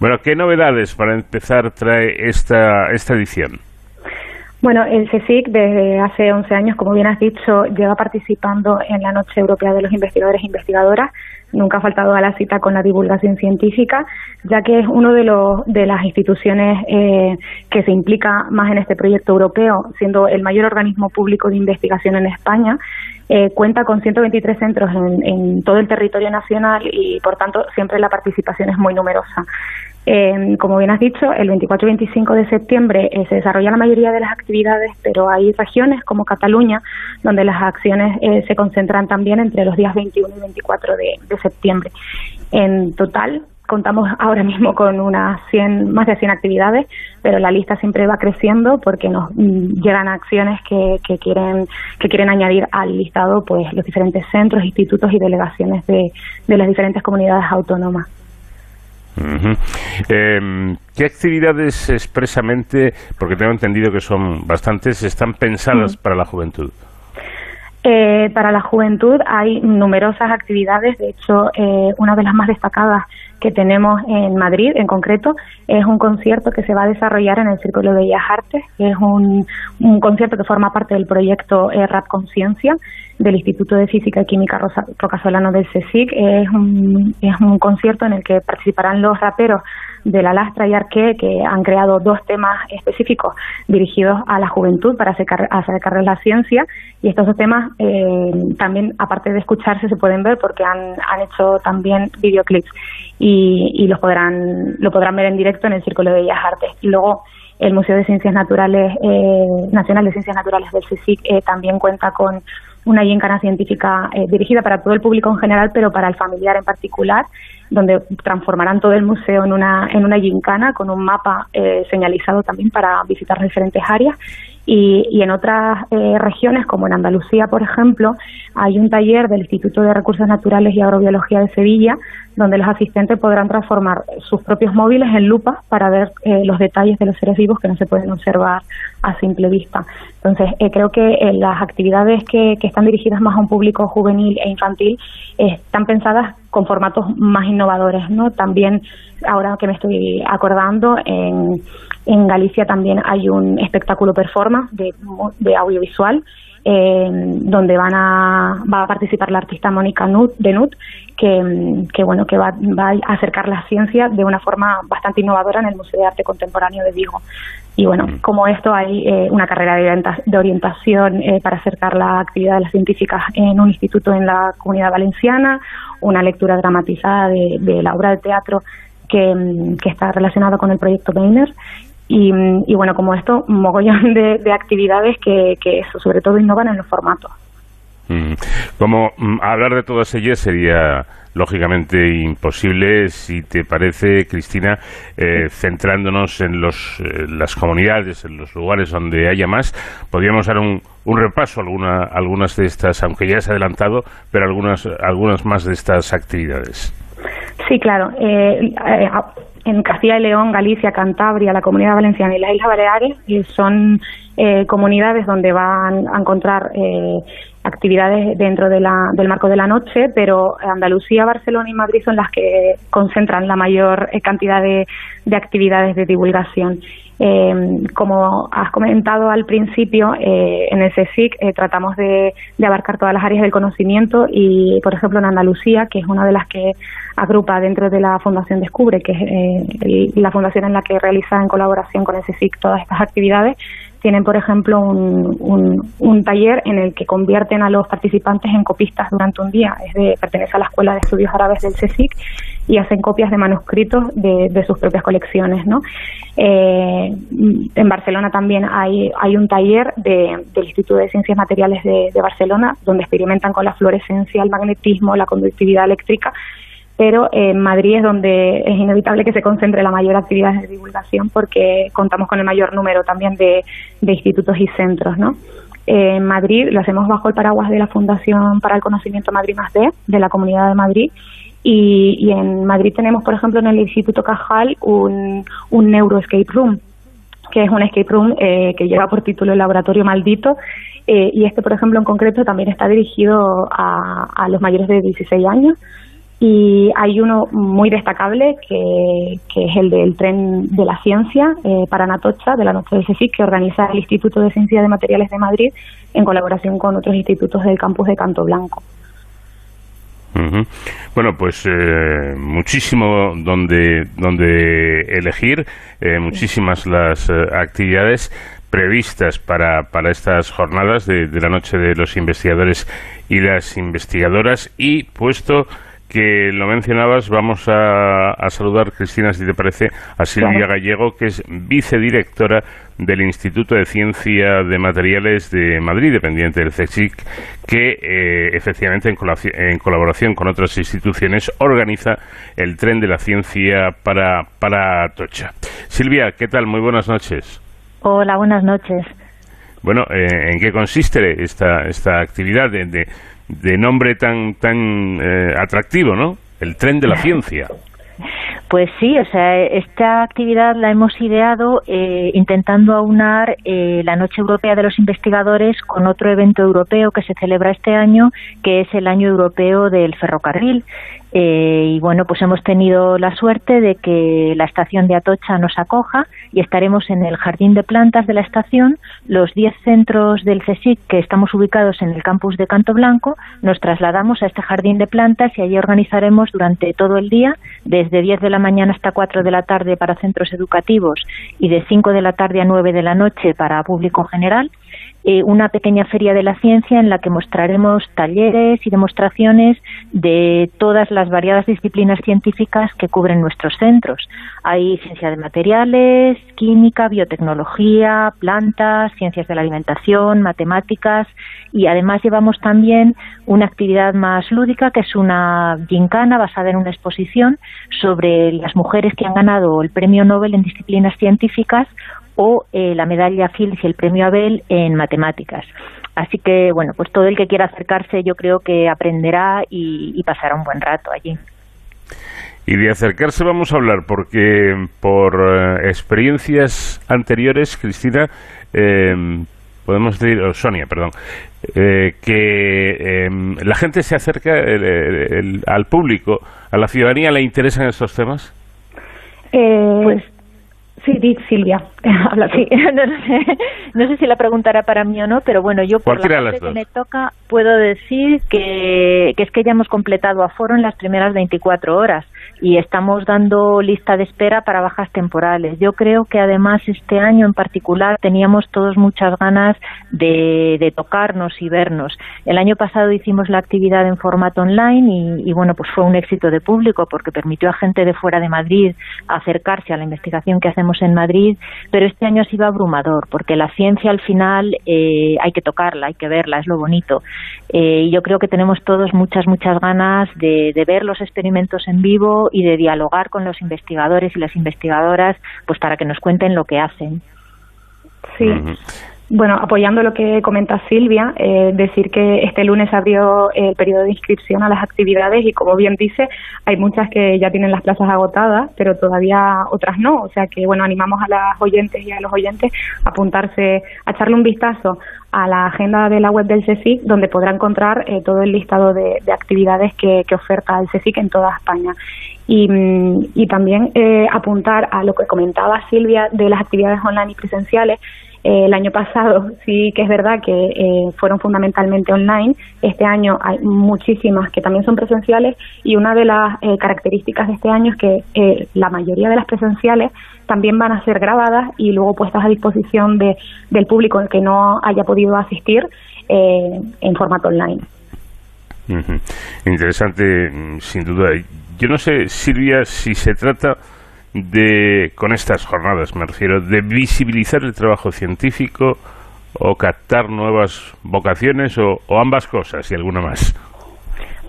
Bueno, ¿qué novedades para empezar trae esta, esta edición? Bueno, el CSIC desde hace 11 años, como bien has dicho, lleva participando en la Noche Europea de los Investigadores e Investigadoras. Nunca ha faltado a la cita con la divulgación científica, ya que es uno de, los, de las instituciones eh, que se implica más en este proyecto europeo, siendo el mayor organismo público de investigación en España eh, cuenta con 123 centros en, todo el territorio nacional y, por tanto, siempre la participación es muy numerosa. Eh, como bien has dicho, el 24 y 25 de septiembre eh, se desarrolla la mayoría de las actividades, pero hay regiones como Cataluña donde las acciones se concentran también entre los días 21 y 24 de septiembre. En total, contamos ahora mismo con unas 100, más de 100 actividades, pero la lista siempre va creciendo porque nos mm, llegan acciones que, que, quieren que quieren añadir al listado pues los diferentes centros, institutos y delegaciones de, de las diferentes comunidades autónomas. Em, ¿Qué actividades expresamente, porque tengo entendido que son bastantes, están pensadas para la juventud? Eh, para la juventud hay numerosas actividades, de hecho, eh, una de las más destacadas que tenemos en Madrid, en concreto, es un concierto que se va a desarrollar en el Círculo de Bellas Artes, es un, un concierto que forma parte del proyecto eh, Rap Conciencia del Instituto de Física y Química Rosa, Rocasolano del CSIC. Es un, es un concierto en el que participarán los raperos de la Lastra y Arque, que han creado dos temas específicos dirigidos a la juventud para acercar, acercarles la ciencia. Y estos dos temas eh, también, aparte de escucharse, se pueden ver porque han, han hecho también videoclips y, y los podrán, lo podrán ver en directo en el Círculo de Bellas Artes. Y luego, el Museo de Ciencias Naturales, eh, Nacional de Ciencias Naturales del CSIC, eh, también cuenta con una gincana científica eh, dirigida para todo el público en general, pero para el familiar en particular, donde transformarán todo el museo en una, en una gincana con un mapa eh, señalizado también para visitar diferentes áreas. Y, y en otras eh, regiones, como en Andalucía, por ejemplo, hay un taller del Instituto de Recursos Naturales y Agrobiología de Sevilla, donde los asistentes podrán transformar sus propios móviles en lupas para ver eh, los detalles de los seres vivos que no se pueden observar a simple vista. Entonces, eh, creo que eh, las actividades que, que, están dirigidas más a un público juvenil e infantil eh, están pensadas con formatos más innovadores, ¿no? También, ahora que me estoy acordando, en, en Galicia también hay un espectáculo performance de, de audiovisual eh, donde van a, va a participar la artista Mónica Nut, de Nut, que, que, bueno que va, va, a acercar la ciencia de una forma bastante innovadora en el Museo de Arte Contemporáneo de Vigo. Y bueno, como esto hay eh, una carrera de orientación eh, para acercar la actividad de las científicas en un instituto en la comunidad valenciana, una lectura dramatizada de, de la obra de teatro que, que, está relacionada con el proyecto Weiner y, y, bueno, como esto, un mogollón de, de actividades que, que, eso, sobre todo innovan en los formatos. Mm. Como mm, hablar de todas ellas sería lógicamente imposible si te parece, Cristina, eh, centrándonos en los, eh, las comunidades, en los lugares donde haya más, podríamos dar un, un repaso a alguna, algunas de estas, aunque ya se ha adelantado, pero algunas, algunas más de estas actividades. Sí, claro. Eh, en Castilla y León, Galicia, Cantabria, la Comunidad Valenciana y las Islas Baleares eh, son eh, comunidades donde van a encontrar eh, actividades dentro de la, del marco de la noche, pero Andalucía, Barcelona y Madrid son las que concentran la mayor cantidad de, de actividades de divulgación. Eh, como has comentado al principio, eh, en el CSIC eh, tratamos de, de, abarcar todas las áreas del conocimiento y, por ejemplo, en Andalucía, que es una de las que agrupa dentro de la Fundación Descubre, que es la fundación en la que realiza en colaboración con el CSIC todas estas actividades, tienen, por ejemplo, un, un, taller en el que convierten a los participantes en copistas durante un día. Es de, pertenece a la Escuela de Estudios Árabes del CSIC y hacen copias de manuscritos de, de sus propias colecciones. ¿no? Eh, en Barcelona también hay, hay un taller de, del Instituto de Ciencias Materiales de, de Barcelona donde experimentan con la fluorescencia, el magnetismo, la conductividad eléctrica pero en Madrid es donde es inevitable que se concentre la mayor actividad de divulgación porque contamos con el mayor número también de, institutos y centros, ¿no? En Madrid lo hacemos bajo el paraguas de la Fundación para el Conocimiento Madrid más D, de la Comunidad de Madrid, y, en Madrid tenemos, por ejemplo, en el Instituto Cajal un, un Neuro Escape Room, que es un escape room eh, que lleva por título El Laboratorio Maldito, eh, y este, por ejemplo, en concreto también está dirigido a los mayores de 16 años, y hay uno muy destacable que, que es el del tren de la ciencia eh, para Natocha, de la Noche del CSIC, que organiza el Instituto de Ciencia de Materiales de Madrid en colaboración con otros institutos del campus de Canto Blanco. Uh -huh. Bueno, pues eh, muchísimo donde, donde elegir, eh, muchísimas las eh, actividades previstas para, para estas jornadas de, de la Noche de los Investigadores y las Investigadoras y puesto que lo mencionabas, vamos a, a, saludar, Cristina, si te parece, a Silvia. Gallego, que es vicedirectora del Instituto de Ciencia de Materiales de Madrid, dependiente del CSIC, que eh, efectivamente en, en, colaboración con otras instituciones organiza el tren de la ciencia para, para Tocha. Silvia, ¿qué tal? Muy buenas noches. Hola, buenas noches. Bueno, eh, ¿en qué consiste esta, esta actividad de, de de nombre tan tan eh, atractivo, ¿no? El tren de la ciencia. Pues sí, o sea, esta actividad la hemos ideado eh, intentando aunar eh, la Noche Europea de los Investigadores con otro evento europeo que se celebra este año, que es el Año Europeo del Ferrocarril. Eh, y bueno, pues hemos tenido la suerte de que la estación de Atocha nos acoja y estaremos en el jardín de plantas de la estación. Los 10 centros del CSIC que estamos ubicados en el campus de Canto Blanco, nos trasladamos a este jardín de plantas y allí organizaremos durante todo el día, desde 10 de la mañana hasta 4 de la tarde para centros educativos y de 5 de la tarde a 9 de la noche para público general, eh, una pequeña feria de la ciencia en la que mostraremos talleres y demostraciones de todas las variadas disciplinas científicas que cubren nuestros centros. Hay ciencia de materiales, química, biotecnología, plantas, ciencias de la alimentación, matemáticas y además llevamos también una actividad más lúdica que es una gincana basada en una exposición sobre las mujeres que han ganado el premio Nobel en disciplinas científicas o eh, la medalla Fields y el premio Abel en matemáticas. Así que, bueno, pues todo el que quiera acercarse yo creo que aprenderá y, pasará un buen rato allí. Y de acercarse vamos a hablar porque por eh, experiencias anteriores, Cristina, eh, podemos decir, o Sonia, perdón, que em, la gente se acerca al público, a la ciudadanía, ¿le interesan estos temas? pues Sí, di Silvia. Habla sí. no, sé, si la pregunta era para mí o no, pero bueno, yo por la parte que me toca puedo decir que, que es que ya hemos completado aforo en las primeras 24 horas y estamos dando lista de espera para bajas temporales. Yo creo que además este año en particular teníamos todos muchas ganas de, de tocarnos y vernos. El año pasado hicimos la actividad en formato online y, bueno, pues fue un éxito de público porque permitió a gente de fuera de Madrid acercarse a la investigación que hacemos en Madrid, pero este año ha sido abrumador porque la ciencia al final eh, hay que tocarla, hay que verla, es lo bonito. Eh, y yo creo que tenemos todos muchas, muchas ganas de, de ver los experimentos en vivo y de dialogar con los investigadores y las investigadoras pues para que nos cuenten lo que hacen. Sí. Bueno, apoyando lo que comenta Silvia, eh, decir que este lunes abrió el periodo de inscripción a las actividades y como bien dice, hay muchas que ya tienen las plazas agotadas, pero todavía otras no. O sea que, bueno, animamos a las oyentes y a los oyentes a apuntarse, a echarle un vistazo a la agenda de la web del CSIC, donde podrá encontrar eh, todo el listado de, actividades que, oferta el CSIC en toda España. Y, mm, y también eh, apuntar a lo que comentaba Silvia de las actividades online y presenciales, eh, el año pasado sí que es verdad que eh, fueron fundamentalmente online. Este año hay muchísimas que también son presenciales y una de las eh, características de este año es que la mayoría de las presenciales también van a ser grabadas y luego puestas a disposición de, del público que no haya podido asistir en formato online. Interesante, mm, sin duda. Yo no sé, Silvia, si se trata de, con estas jornadas me refiero, de visibilizar el trabajo científico o captar nuevas vocaciones o, ambas cosas y alguna más?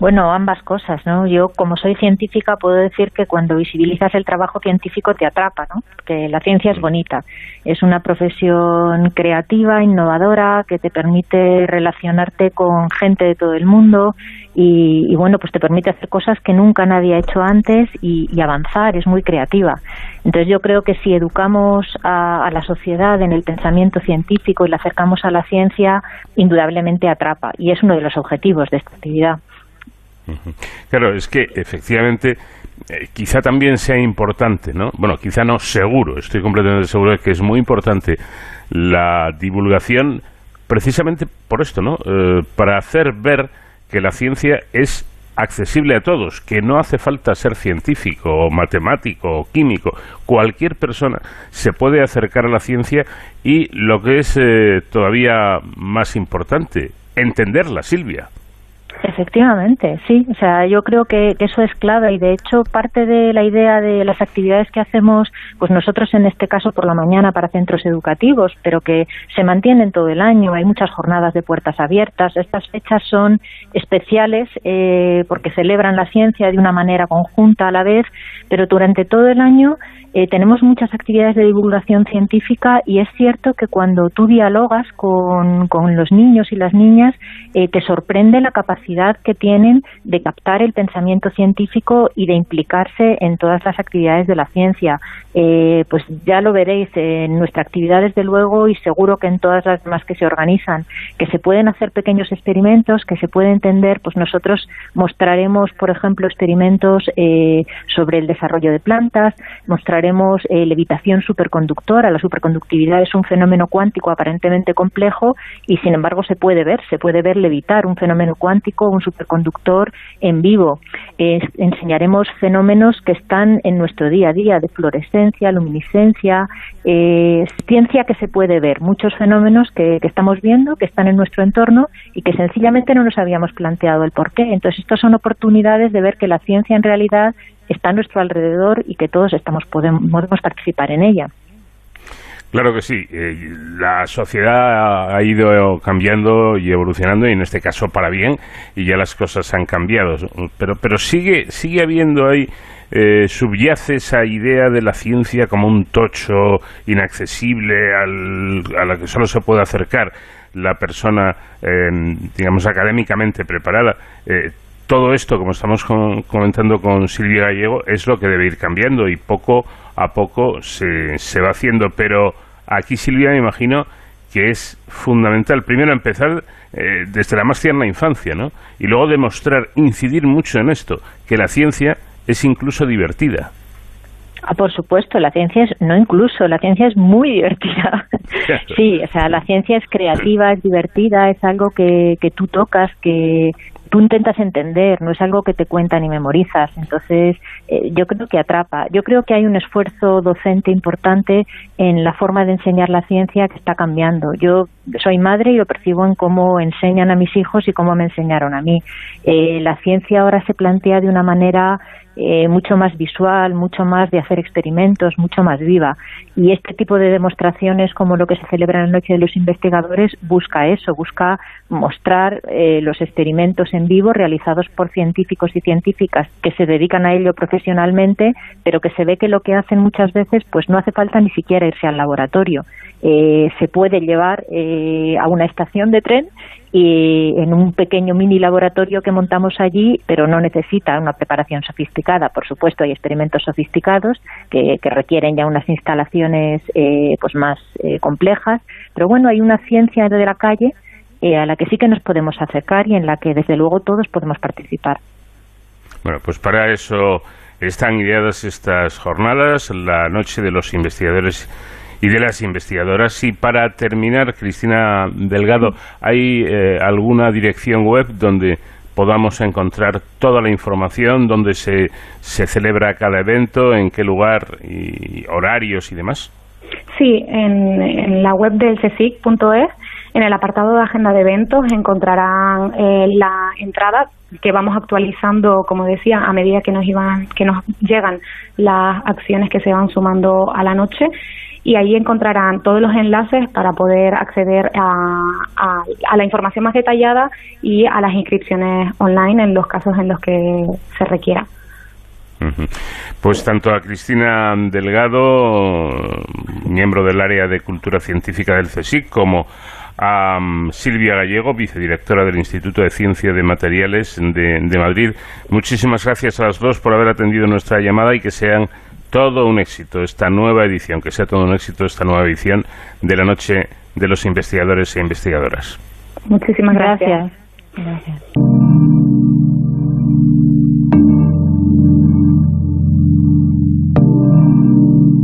Bueno, ambas cosas, ¿no? Yo, como soy científica, puedo decir que cuando visibilizas el trabajo científico te atrapa, ¿no? Que la ciencia es mm. bonita. Es una profesión creativa, innovadora, que te permite relacionarte con gente de todo el mundo y, bueno, pues te permite hacer cosas que nunca nadie ha hecho antes y, avanzar, es muy creativa. Entonces yo creo que si educamos a, la sociedad en el pensamiento científico y la acercamos a la ciencia, indudablemente atrapa y es uno de los objetivos de esta actividad. Claro, es que efectivamente eh, quizá también sea importante, ¿no? Bueno, quizá no, seguro, estoy completamente seguro de que es muy importante la divulgación precisamente por esto, ¿no? Eh, para hacer ver que la ciencia es accesible a todos, que no hace falta ser científico o matemático o químico, cualquier persona se puede acercar a la ciencia y lo que es eh, todavía más importante, entenderla, Silvia. Efectivamente, sí. O sea, yo creo que, eso es clave y de hecho parte de la idea de las actividades que hacemos, pues nosotros en este caso por la mañana para centros educativos, pero que se mantienen todo el año. Hay muchas jornadas de puertas abiertas. Estas fechas son especiales eh, porque celebran la ciencia de una manera conjunta a la vez, pero durante todo el año eh, tenemos muchas actividades de divulgación científica y es cierto que cuando tú dialogas con, con los niños y las niñas, eh, te sorprende la capacidad que tienen de captar el pensamiento científico y de implicarse en todas las actividades de la ciencia. Eh, pues ya lo veréis en nuestra actividad, desde luego, y seguro que en todas las demás que se organizan, que se pueden hacer pequeños experimentos, que se puede entender, pues nosotros mostraremos, por ejemplo, experimentos eh, sobre el desarrollo de plantas, mostraremos eh, levitación superconductora. La superconductividad es un fenómeno cuántico aparentemente complejo y, sin embargo, se puede ver, se puede ver levitar un fenómeno cuántico, un superconductor en vivo. enseñaremos fenómenos que están en nuestro día a día de fluorescencia, luminiscencia, eh, ciencia que se puede ver, muchos fenómenos que, que estamos viendo, que están en nuestro entorno y que sencillamente no nos habíamos planteado el porqué. Entonces, estas son oportunidades de ver que la ciencia en realidad está a nuestro alrededor y que todos estamos podemos, podemos participar en ella. Claro que sí. Eh, la sociedad ha ido cambiando y evolucionando, y en este caso para bien, y ya las cosas han cambiado. Pero, pero sigue, sigue habiendo ahí, eh, subyace esa idea de la ciencia como un tocho inaccesible al, a la que solo se puede acercar la persona, digamos, académicamente preparada. Todo esto, como estamos comentando con Silvia Gallego, es lo que debe ir cambiando y poco a poco se, se va haciendo. Pero aquí, Silvia, me imagino que es fundamental, primero empezar eh, desde la más tierna infancia, ¿no? Y luego demostrar, incidir mucho en esto, que la ciencia es incluso divertida. Ah, por supuesto, la ciencia es, no incluso, la ciencia es muy divertida. sí, o sea, la ciencia es creativa, es divertida, es algo que, que tú tocas, que, tú intentas entender, no es algo que te cuentan y memorizas. Entonces, eh, yo creo que atrapa. Yo creo que hay un esfuerzo docente importante en la forma de enseñar la ciencia que está cambiando. Yo soy madre y lo percibo en cómo enseñan a mis hijos y cómo me enseñaron a mí. Eh, la ciencia ahora se plantea de una manera eh, mucho más visual, mucho más de hacer experimentos, mucho más viva. Y este tipo de demostraciones, como lo que se celebra en la Noche de los Investigadores, busca eso, busca mostrar eh, los experimentos en vivo realizados por científicos y científicas que se dedican a ello profesionalmente, pero que se ve que lo que hacen muchas veces, pues no hace falta ni siquiera irse al laboratorio. Eh, se puede llevar a una estación de tren y en un pequeño mini laboratorio que montamos allí, pero no necesita una preparación sofisticada. Por supuesto, hay experimentos sofisticados que, requieren ya unas instalaciones eh, pues más eh, complejas, pero bueno, hay una ciencia de la calle eh, a la que sí que nos podemos acercar y en la que desde luego todos podemos participar. Bueno, pues para eso están ideadas estas jornadas, la noche de los investigadores y de las investigadoras. Y para terminar, Cristina Delgado, ¿hay eh, alguna dirección web donde podamos encontrar toda la información, donde se, se celebra cada evento, en qué lugar, y horarios y demás? Sí, en, la web del CSIC.es, en el apartado de agenda de eventos, encontrarán eh, la entrada que vamos actualizando, como decía, a medida que nos iban, que nos llegan las acciones que se van sumando a la noche y ahí encontrarán todos los enlaces para poder acceder a, la información más detallada y a las inscripciones online en los casos en los que se requiera. Pues tanto a Cristina Delgado, miembro del área de Cultura Científica del CSIC, como a mm, Silvia Gallego, vicedirectora del Instituto de Ciencia de Materiales de Madrid. Muchísimas gracias a las dos por haber atendido nuestra llamada y que sean todo un éxito esta nueva edición, que sea todo un éxito esta nueva edición de la Noche de los Investigadores e Investigadoras. Muchísimas gracias. gracias.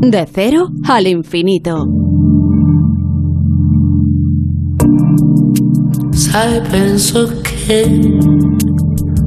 De cero al infinito. que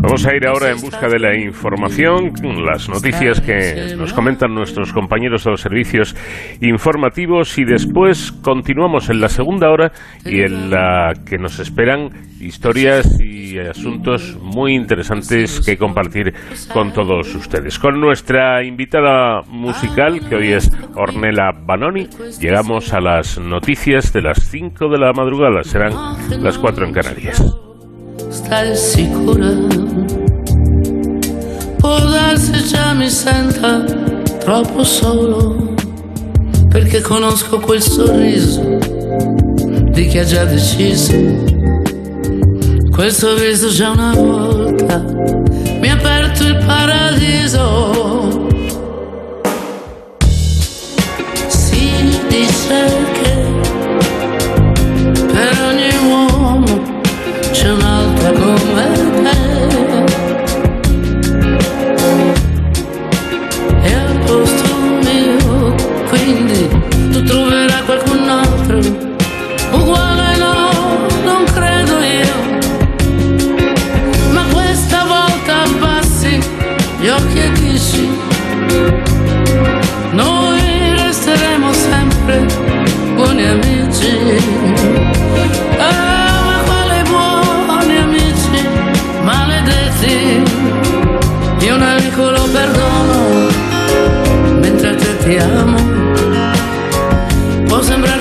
Vamos a ir ahora en busca de la información, las noticias que nos comentan nuestros compañeros de los servicios informativos y después continuamos en la segunda hora y en la que nos esperan historias y asuntos muy interesantes que compartir con todos ustedes. Con nuestra invitada musical, que hoy es Ornella Banoni, llegamos a las noticias de las 5 de la madrugada, serán las 4 en Canarias. Stai sicura. Può darsi già mi senta troppo solo, perché conosco quel sorriso di chi ha già deciso questo viso già una volta mi ha aperto il paradiso. Si dice che per altro. Uguale no, non credo io. Ma questa volta abbassi gli occhi e dici Noi resteremo sempre buoni amici. Ah, ma quali buoni amici maledetti Io un amico lo perdono Mentre te ti amo. Può sembrarti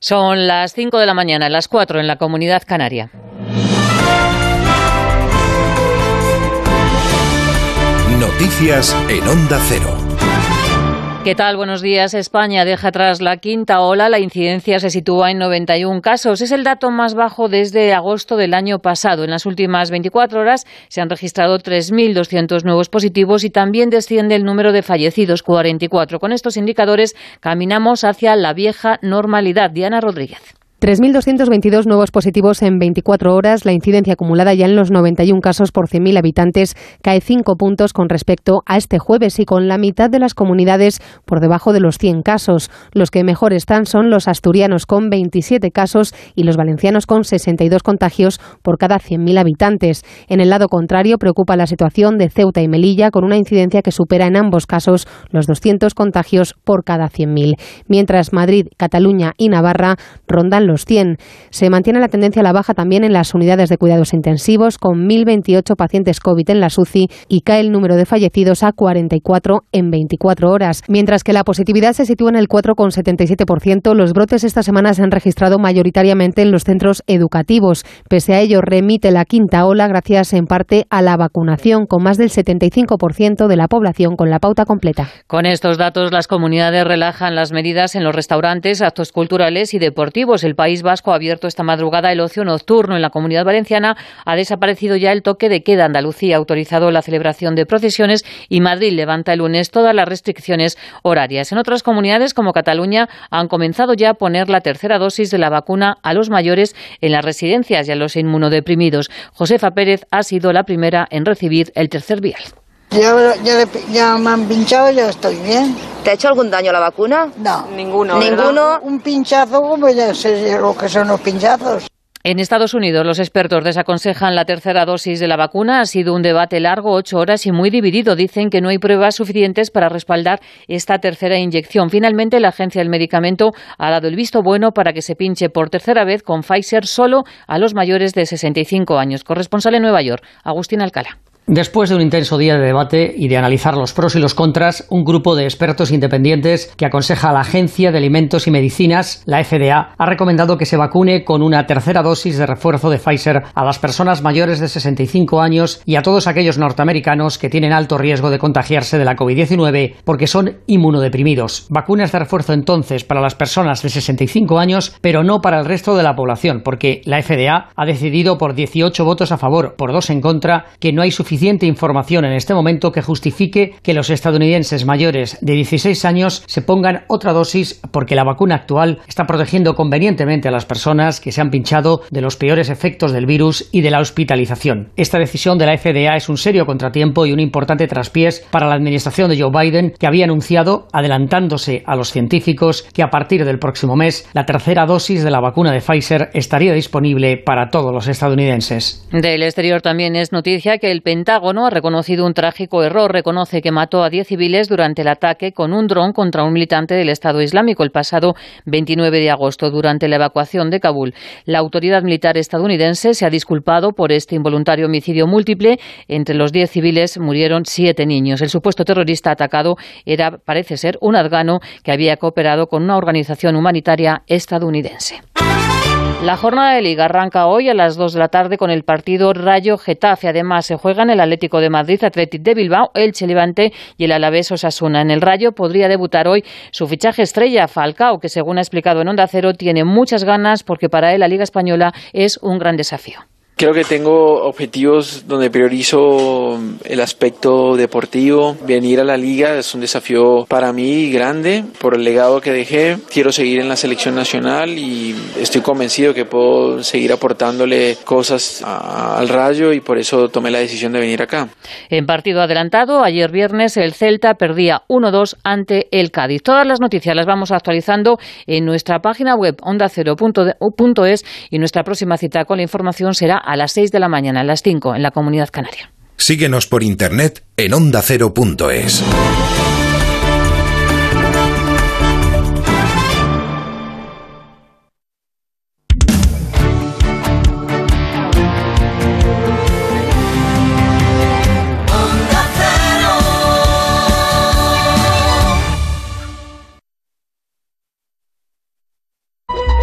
Son las 5 de la mañana, las 4 en la comunidad canaria. Noticias en Onda Cero. ¿Qué tal? Buenos días. España deja atrás la quinta ola. La incidencia se sitúa en 91 casos. Es el dato más bajo desde agosto del año pasado. En las últimas 24 horas se han registrado 3.200 nuevos positivos y también desciende el número de fallecidos, 44. Con estos indicadores caminamos hacia la vieja normalidad. Diana Rodríguez. 3.222 nuevos positivos en 24 horas. La incidencia acumulada ya en los 91 casos por 100.000 habitantes cae 5 puntos con respecto a este jueves y con la mitad de las comunidades por debajo de los 100 casos. Los que mejor están son los asturianos con 27 casos y los valencianos con 62 contagios por cada 100.000 habitantes. En el lado contrario, preocupa la situación de Ceuta y Melilla con una incidencia que supera en ambos casos los 200 contagios por cada 100.000. Mientras Madrid, Cataluña y Navarra rondan los 100. Se mantiene la tendencia a la baja también en las unidades de cuidados intensivos, con 1.028 pacientes COVID en la UCI y cae el número de fallecidos a 44 en 24 horas. Mientras que la positividad se sitúa en el 4,77%, los brotes esta semana se han registrado mayoritariamente en los centros educativos. Pese a ello, remite la quinta ola gracias en parte a la vacunación, con más del 75% de la población con la pauta completa. Con estos datos, las comunidades relajan las medidas en los restaurantes, actos culturales y deportivos. El País Vasco ha abierto esta madrugada el ocio nocturno. En la comunidad valenciana ha desaparecido ya el toque de queda. Andalucía ha autorizado la celebración de procesiones y Madrid levanta el lunes todas las restricciones horarias. En otras comunidades, como Cataluña, han comenzado ya a poner la tercera dosis de la vacuna a los mayores en las residencias y a los inmunodeprimidos. Josefa Pérez ha sido la primera en recibir el tercer vial. Ya, ya, ya, me han pinchado, ya estoy bien. ¿Te ha hecho algún daño la vacuna? No. Ninguno. ¿Ninguno? Un pinchazo, como ya sé lo que son los pinchazos. En Estados Unidos, los expertos desaconsejan la tercera dosis de la vacuna. Ha sido un debate largo, ocho horas y muy dividido. Dicen que no hay pruebas suficientes para respaldar esta tercera inyección. Finalmente, la Agencia del Medicamento ha dado el visto bueno para que se pinche por tercera vez con Pfizer solo a los mayores de 65 años. Corresponsal en Nueva York, Agustín Alcalá. Después de un intenso día de debate y de analizar los pros y los contras, un grupo de expertos independientes que aconseja a la Agencia de Alimentos y Medicinas, la FDA, ha recomendado que se vacune con una tercera dosis de refuerzo de Pfizer a las personas mayores de 65 años y a todos aquellos norteamericanos que tienen alto riesgo de contagiarse de la COVID-19 porque son inmunodeprimidos. Vacunas de refuerzo entonces para las personas de 65 años, pero no para el resto de la población, porque la FDA ha decidido por 18 votos a favor, por dos en contra, que no hay suficiente información en este momento que justifique que los estadounidenses mayores de 16 años se pongan otra dosis porque la vacuna actual está protegiendo convenientemente a las personas que se han pinchado de los peores efectos del virus y de la hospitalización. Esta decisión de la FDA es un serio contratiempo y un importante traspiés para la administración de Joe Biden que había anunciado, adelantándose a los científicos, que a partir del próximo mes la tercera dosis de la vacuna de Pfizer estaría disponible para todos los estadounidenses. Del exterior también es noticia que el Pentágono ha reconocido un trágico error. Reconoce que mató a 10 civiles durante el ataque con un dron contra un militante del Estado Islámico el pasado 29 de agosto durante la evacuación de Kabul. La autoridad militar estadounidense se ha disculpado por este involuntario homicidio múltiple. Entre los 10 civiles murieron siete niños. El supuesto terrorista atacado era, parece ser, un afgano que había cooperado con una organización humanitaria estadounidense. La jornada de liga arranca hoy a las 2 de la tarde con el partido Rayo Getafe. Además, se juegan el Atlético de Madrid, Atlético de Bilbao, el Levante y el Alavés Osasuna. En el Rayo podría debutar hoy su fichaje estrella, Falcao, que según ha explicado en Onda Cero, tiene muchas ganas porque para él la Liga Española es un gran desafío. Creo que tengo objetivos donde priorizo el aspecto deportivo. Venir a la liga es un desafío para mí grande por el legado que dejé. Quiero seguir en la selección nacional y estoy convencido que puedo seguir aportándole cosas al rayo y por eso tomé la decisión de venir acá. En partido adelantado, ayer viernes el Celta perdía 1-2 ante el Cádiz. Todas las noticias las vamos actualizando en nuestra página web ondacero.es y nuestra próxima cita con la información será a las 6 de la mañana, a las 5 en la Comunidad Canaria. Síguenos por internet en ondacero.es.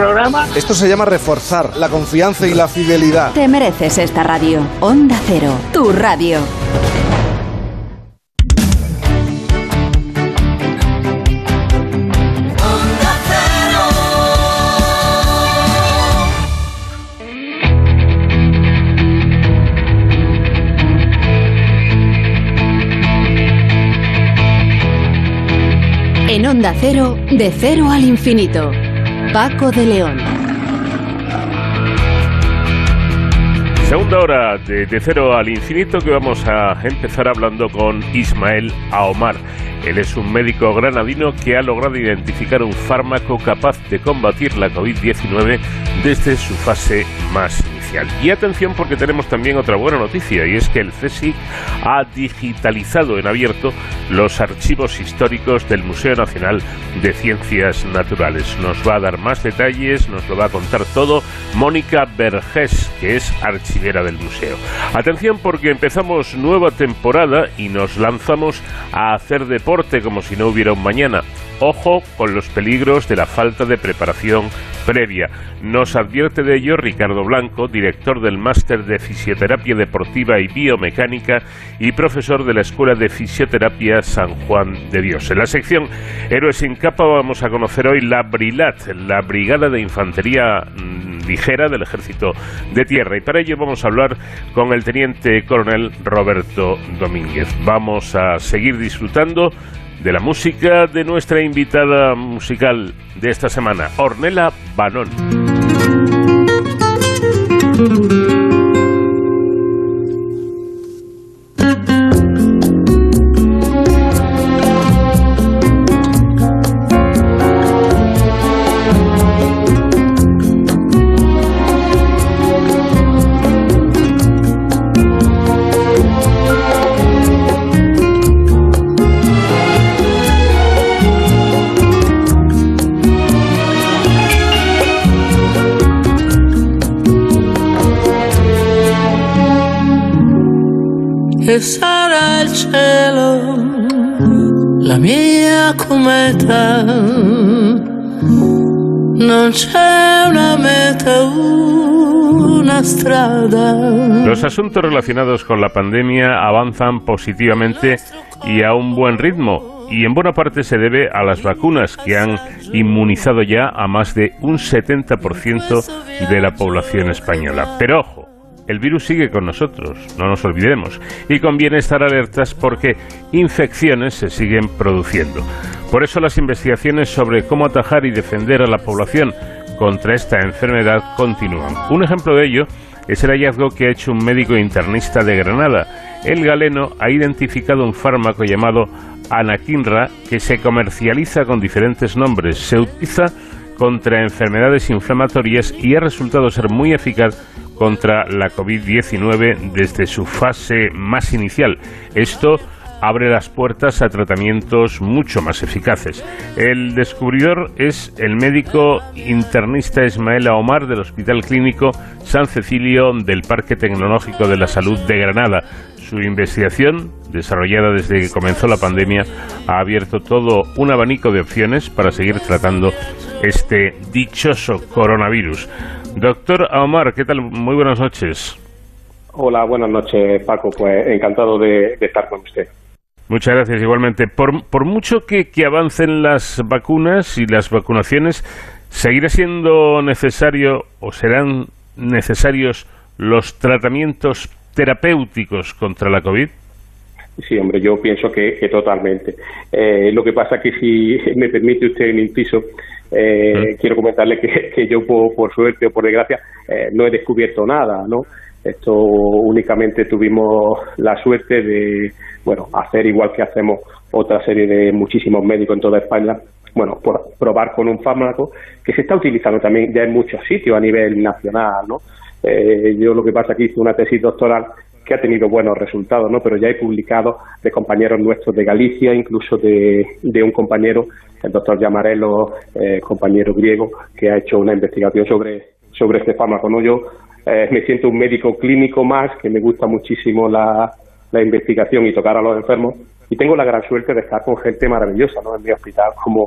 programa. Esto se llama reforzar la confianza y la fidelidad. Te mereces esta radio. Onda Cero, tu radio. En Onda Cero, de cero al infinito. Paco de León. Segunda hora de, de, cero al infinito que vamos a empezar hablando con Ismael Aomar. Él es un médico granadino que ha logrado identificar un fármaco capaz de combatir la COVID-19 desde su fase más inicial. Y atención porque tenemos también otra buena noticia y es que el CSIC ha digitalizado en abierto los archivos históricos del Museo Nacional de Ciencias Naturales. Nos va a dar más detalles, nos lo va a contar todo Mónica Vergés, que es archivera del museo. Atención porque empezamos nueva temporada y nos lanzamos a hacer deporte como si no hubiera un mañana. Ojo con los peligros de la falta de preparación previa. Nos advierte de ello Ricardo Blanco, director del Máster de Fisioterapia Deportiva y Biomecánica y profesor de la Escuela de Fisioterapia San Juan de Dios. En la sección Héroes sin capa vamos a conocer hoy la Brilat, la Brigada de Infantería Ligera del Ejército de Tierra. Y para ello vamos a hablar con el Teniente Coronel Roberto Domínguez. Vamos a seguir disfrutando de la música de nuestra invitada musical de esta semana, Ornella Banón. Che la mia cometa. Non c'è una meta, una strada. Los asuntos relacionados con la pandemia avanzan positivamente y a un buen ritmo y en buena parte se debe a las vacunas que han inmunizado ya a más de un 70% de la población española. Pero ojo, el virus sigue con nosotros, no nos olvidemos, y conviene estar alertas porque infecciones se siguen produciendo. Por eso las investigaciones sobre cómo atajar y defender a la población contra esta enfermedad continúan. Un ejemplo de ello es el hallazgo que ha hecho un médico internista de Granada. El galeno ha identificado un fármaco llamado anakinra que se comercializa con diferentes nombres. Se utiliza contra enfermedades inflamatorias y ha resultado ser muy eficaz contra la COVID-19 desde su fase más inicial. Esto abre las puertas a tratamientos mucho más eficaces. El descubridor es el médico internista Ismael Omar del Hospital Clínico San Cecilio del Parque Tecnológico de la Salud de Granada. Su investigación, desarrollada desde que comenzó la pandemia, ha abierto todo un abanico de opciones para seguir tratando este dichoso coronavirus. Doctor Omar, ¿qué tal? Muy buenas noches. Hola, buenas noches, Paco. Pues encantado de, de estar con usted. Muchas gracias, igualmente. Por, por mucho que, que, avancen las vacunas y las vacunaciones, ¿seguirá siendo necesario o serán necesarios los tratamientos terapéuticos contra la COVID? Sí, hombre, yo pienso que, que totalmente. Eh, lo que pasa es que si me permite usted el inciso, eh, quiero comentarle que, que yo, por, por, suerte o por desgracia, eh, no he descubierto nada, ¿no? Esto únicamente tuvimos la suerte de, bueno, hacer igual que hacemos otra serie de muchísimos médicos en toda España, bueno, por probar con un fármaco que se está utilizando también ya en muchos sitios a nivel nacional, ¿no? Eh, yo lo que pasa es que hice una tesis doctoral que ha tenido buenos resultados, ¿no? Pero ya he publicado de compañeros nuestros de Galicia, incluso de, de un compañero, el doctor Yamarello, eh, compañero griego, que ha hecho una investigación sobre, sobre este fármaco, ¿no? Yo eh, me siento un médico clínico más, que me gusta muchísimo la, la investigación y tocar a los enfermos, y tengo la gran suerte de estar con gente maravillosa, ¿no? En mi hospital, como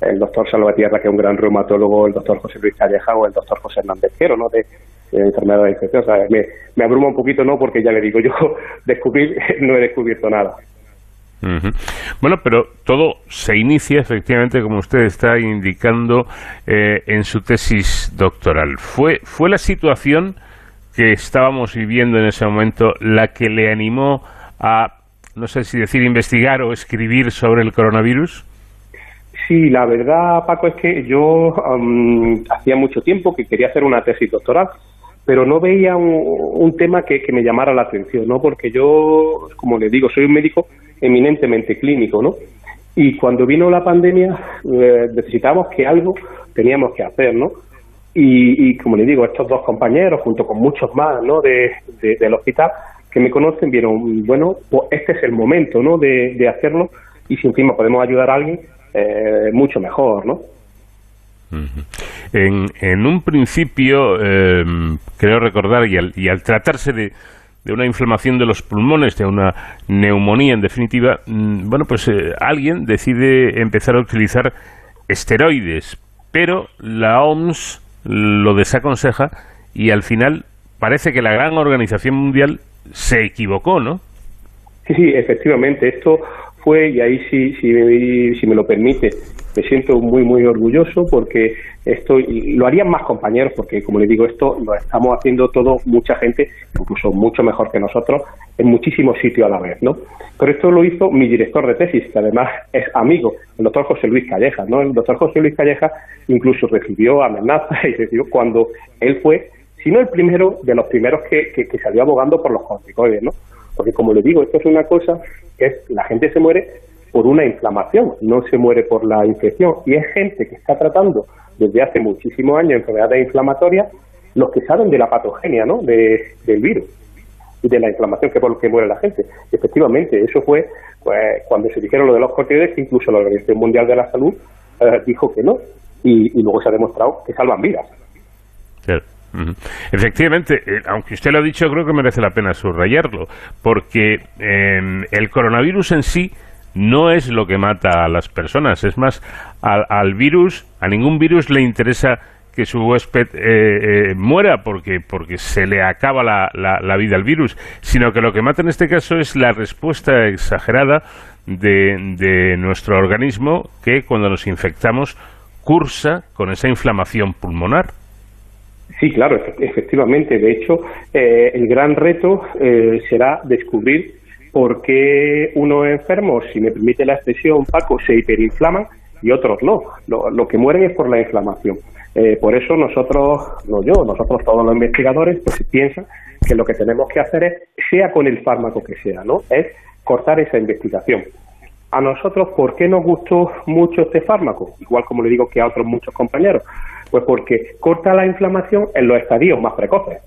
el doctor Salvatierra, que es un gran reumatólogo, el doctor José Luis Calleja o el doctor José Hernández Quero, ¿no? De, de enfermedades infecciosas. Me, me abruma un poquito, ¿no? Porque ya le digo, yo descubrir, no he descubierto nada. Uh -huh. Bueno, pero todo se inicia efectivamente, como usted está indicando eh, en su tesis doctoral. ¿Fue, ¿Fue la situación que estábamos viviendo en ese momento la que le animó a, no sé si decir, investigar o escribir sobre el coronavirus? Sí, la verdad, Paco, es que yo um, hacía mucho tiempo que quería hacer una tesis doctoral pero no veía un, un tema que, me llamara la atención, ¿no? Porque yo, como le digo, soy un médico eminentemente clínico, ¿no? Y cuando vino la pandemia eh, necesitábamos que algo teníamos que hacer, ¿no? Y, y, como le digo, estos dos compañeros, junto con muchos más, ¿no? De, de, del hospital que me conocen, vieron, bueno, pues este es el momento, ¿no? De, de hacerlo y si encima podemos ayudar a alguien, eh, mucho mejor, ¿no? En, un principio, eh, creo recordar, y al, y al tratarse de, una inflamación de los pulmones, de una neumonía en definitiva, mmm, bueno, pues eh, alguien decide empezar a utilizar esteroides, pero la OMS lo desaconseja y al final parece que la gran organización mundial se equivocó, ¿no? Sí, efectivamente. Esto fue, y ahí sí, sí, si me lo permite, me siento muy, muy orgulloso porque esto, y lo harían más compañeros, porque como les digo, esto lo estamos haciendo todo, mucha gente, incluso mucho mejor que nosotros, en muchísimos sitios a la vez, ¿no? Pero esto lo hizo mi director de tesis, que además es amigo, el doctor José Luis Calleja, ¿no? El doctor José Luis Calleja incluso recibió amenazas y recibió cuando él fue, si no el primero, de los primeros que, que, que salió abogando por los corticoides, ¿no? Porque como le digo, esto es una cosa que es, la gente se muere por una inflamación, no se muere por la infección. Y es gente que está tratando desde hace muchísimos años enfermedades inflamatorias, los que saben de la patogenia ¿no? de, del virus y de la inflamación que por lo que muere la gente. Y efectivamente, eso fue pues, cuando se dijeron lo de los corticoides, incluso la Organización Mundial de la Salud eh, dijo que no. Y, y, luego se ha demostrado que salvan vidas. Claro. Efectivamente, eh, aunque usted lo ha dicho, creo que merece la pena subrayarlo, porque eh, el coronavirus en sí no es lo que mata a las personas, es más, al, al virus, a ningún virus le interesa que su huésped eh, eh, muera porque, porque se le acaba la, la, la, vida al virus, sino que lo que mata en este caso es la respuesta exagerada de, de nuestro organismo que cuando nos infectamos cursa con esa inflamación pulmonar. Sí, claro, efectivamente. De hecho, eh, el gran reto eh, será descubrir por qué unos enfermos, si me permite la expresión, Paco, se hiperinflaman y otros no. Lo, que mueren es por la inflamación. Eh, por eso nosotros, no yo, nosotros todos los investigadores, pues piensan que lo que tenemos que hacer es, sea con el fármaco que sea, ¿no? Es cortar esa investigación. A nosotros, ¿por qué nos gustó mucho este fármaco? Igual como le digo que a otros muchos compañeros. Pues porque corta la inflamación en los estadios más precoces.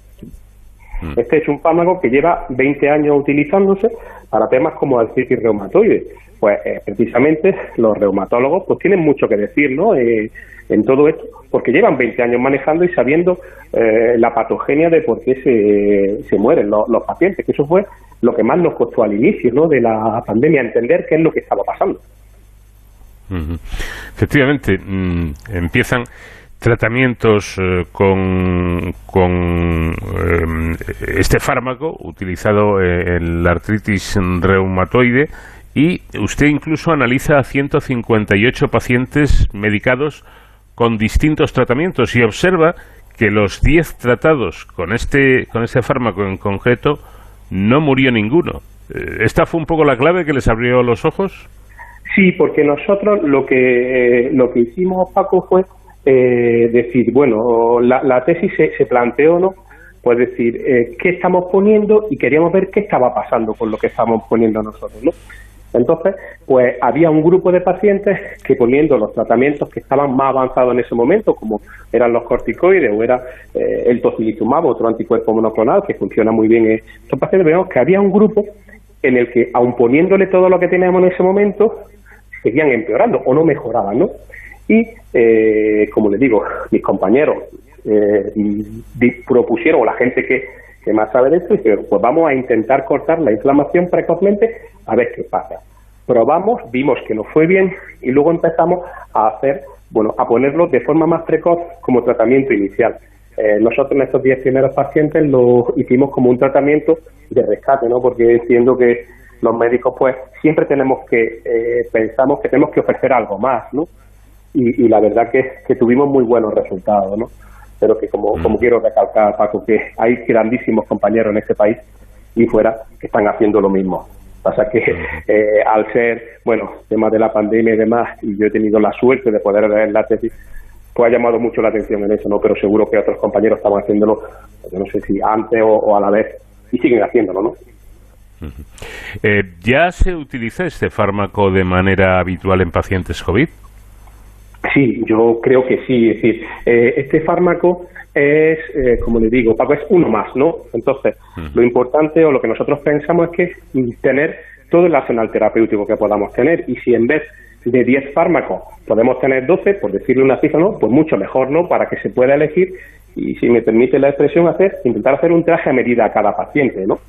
Este es un fármaco que lleva 20 años utilizándose para temas como artritis reumatoide. Pues eh, precisamente los reumatólogos pues tienen mucho que decir ¿no? Eh, en todo esto, porque llevan 20 años manejando y sabiendo eh, la patogenia de por qué se, se mueren los, los, pacientes, que eso fue lo que más nos costó al inicio ¿no? de la pandemia, entender qué es lo que estaba pasando. Uh -huh. Efectivamente, mmm, empiezan tratamientos eh, con, con eh, este fármaco utilizado en la artritis reumatoide y usted incluso analiza a 158 pacientes medicados con distintos tratamientos y observa que los 10 tratados con este con este fármaco en concreto no murió ninguno. ¿Esta fue un poco la clave que les abrió los ojos? Sí, porque nosotros lo que eh, lo que hicimos Paco fue eh, decir, bueno, la, la tesis se, planteó, ¿no? Pues decir, eh, ¿qué estamos poniendo? Y queríamos ver qué estaba pasando con lo que estamos poniendo nosotros, ¿no? Entonces, pues había un grupo de pacientes que poniendo los tratamientos que estaban más avanzados en ese momento, como eran los corticoides o era eh, el tocilizumab, otro anticuerpo monoclonal que funciona muy bien, eh, estos pacientes vemos que había un grupo en el que, aun poniéndole todo lo que teníamos en ese momento, seguían empeorando o no mejoraban, ¿no? Y, eh, como les digo, mis compañeros eh, propusieron, o la gente que, que más sabe de esto, dijeron, pues vamos a intentar cortar la inflamación precozmente a ver qué pasa. Probamos, vimos que no fue bien y luego empezamos a hacer, bueno, a ponerlo de forma más precoz como tratamiento inicial. Eh, nosotros en estos 10 primeros pacientes lo hicimos como un tratamiento de rescate, ¿no? Porque entiendo que los médicos, pues, siempre tenemos que, eh, pensamos que tenemos que ofrecer algo más, ¿no? Y, y la verdad que, que, tuvimos muy buenos resultados, ¿no? Pero que como, mm. como quiero recalcar, Paco, que hay grandísimos compañeros en este país y fuera que están haciendo lo mismo. Pasa que eh, al ser, bueno, tema de la pandemia y demás, y yo he tenido la suerte de poder leer la tesis, pues ha llamado mucho la atención en eso, ¿no? Pero seguro que otros compañeros estaban haciéndolo, pues yo no sé si antes o, a la vez, y siguen haciéndolo, ¿no? Eh, ¿Ya se utiliza este fármaco de manera habitual en pacientes COVID? Sí, yo creo que sí. Es decir, eh, este fármaco es, eh, como le digo, Paco, es uno más, ¿no? Entonces, lo importante o lo que nosotros pensamos es que tener todo el arsenal terapéutico que podamos tener y si en vez de 10 fármacos podemos tener 12, por decirle una cifra, ¿no? Pues mucho mejor, ¿no? Para que se pueda elegir y, si me permite la expresión, hacer intentar hacer un traje a medida a cada paciente, ¿no?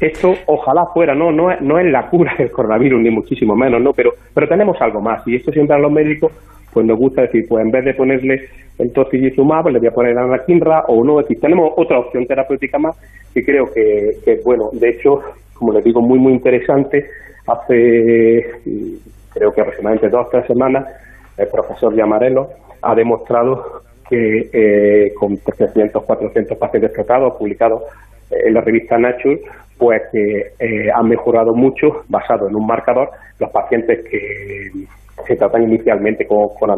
Esto ojalá fuera, no, no, no es la cura del coronavirus, ni muchísimo menos, ¿no? Pero, pero tenemos algo más y esto siempre a los médicos pues nos gusta decir, pues en vez de ponerle el tocilizumab, le voy a poner anakinra o no, es decir, tenemos otra opción terapéutica más que creo que, que bueno, de hecho, como les digo, muy, muy interesante, hace creo que aproximadamente dos o tres semanas, el profesor Llamarelo ha demostrado que eh, con 300, 400 pacientes tratados, publicados en la revista Nature, pues que eh, han mejorado mucho, basado en un marcador, los pacientes que se tratan inicialmente con, con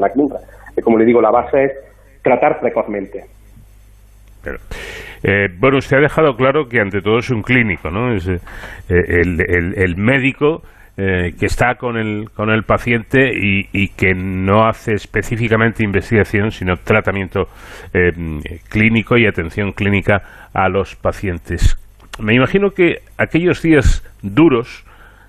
Como le digo, la base es tratar precozmente. Eh, bueno, usted ha dejado claro que ante todo es un clínico, ¿no? Es eh, el, médico eh, que está con el, con el paciente y, que no hace específicamente investigación, sino tratamiento clínico y atención clínica a los pacientes. Me imagino que aquellos días duros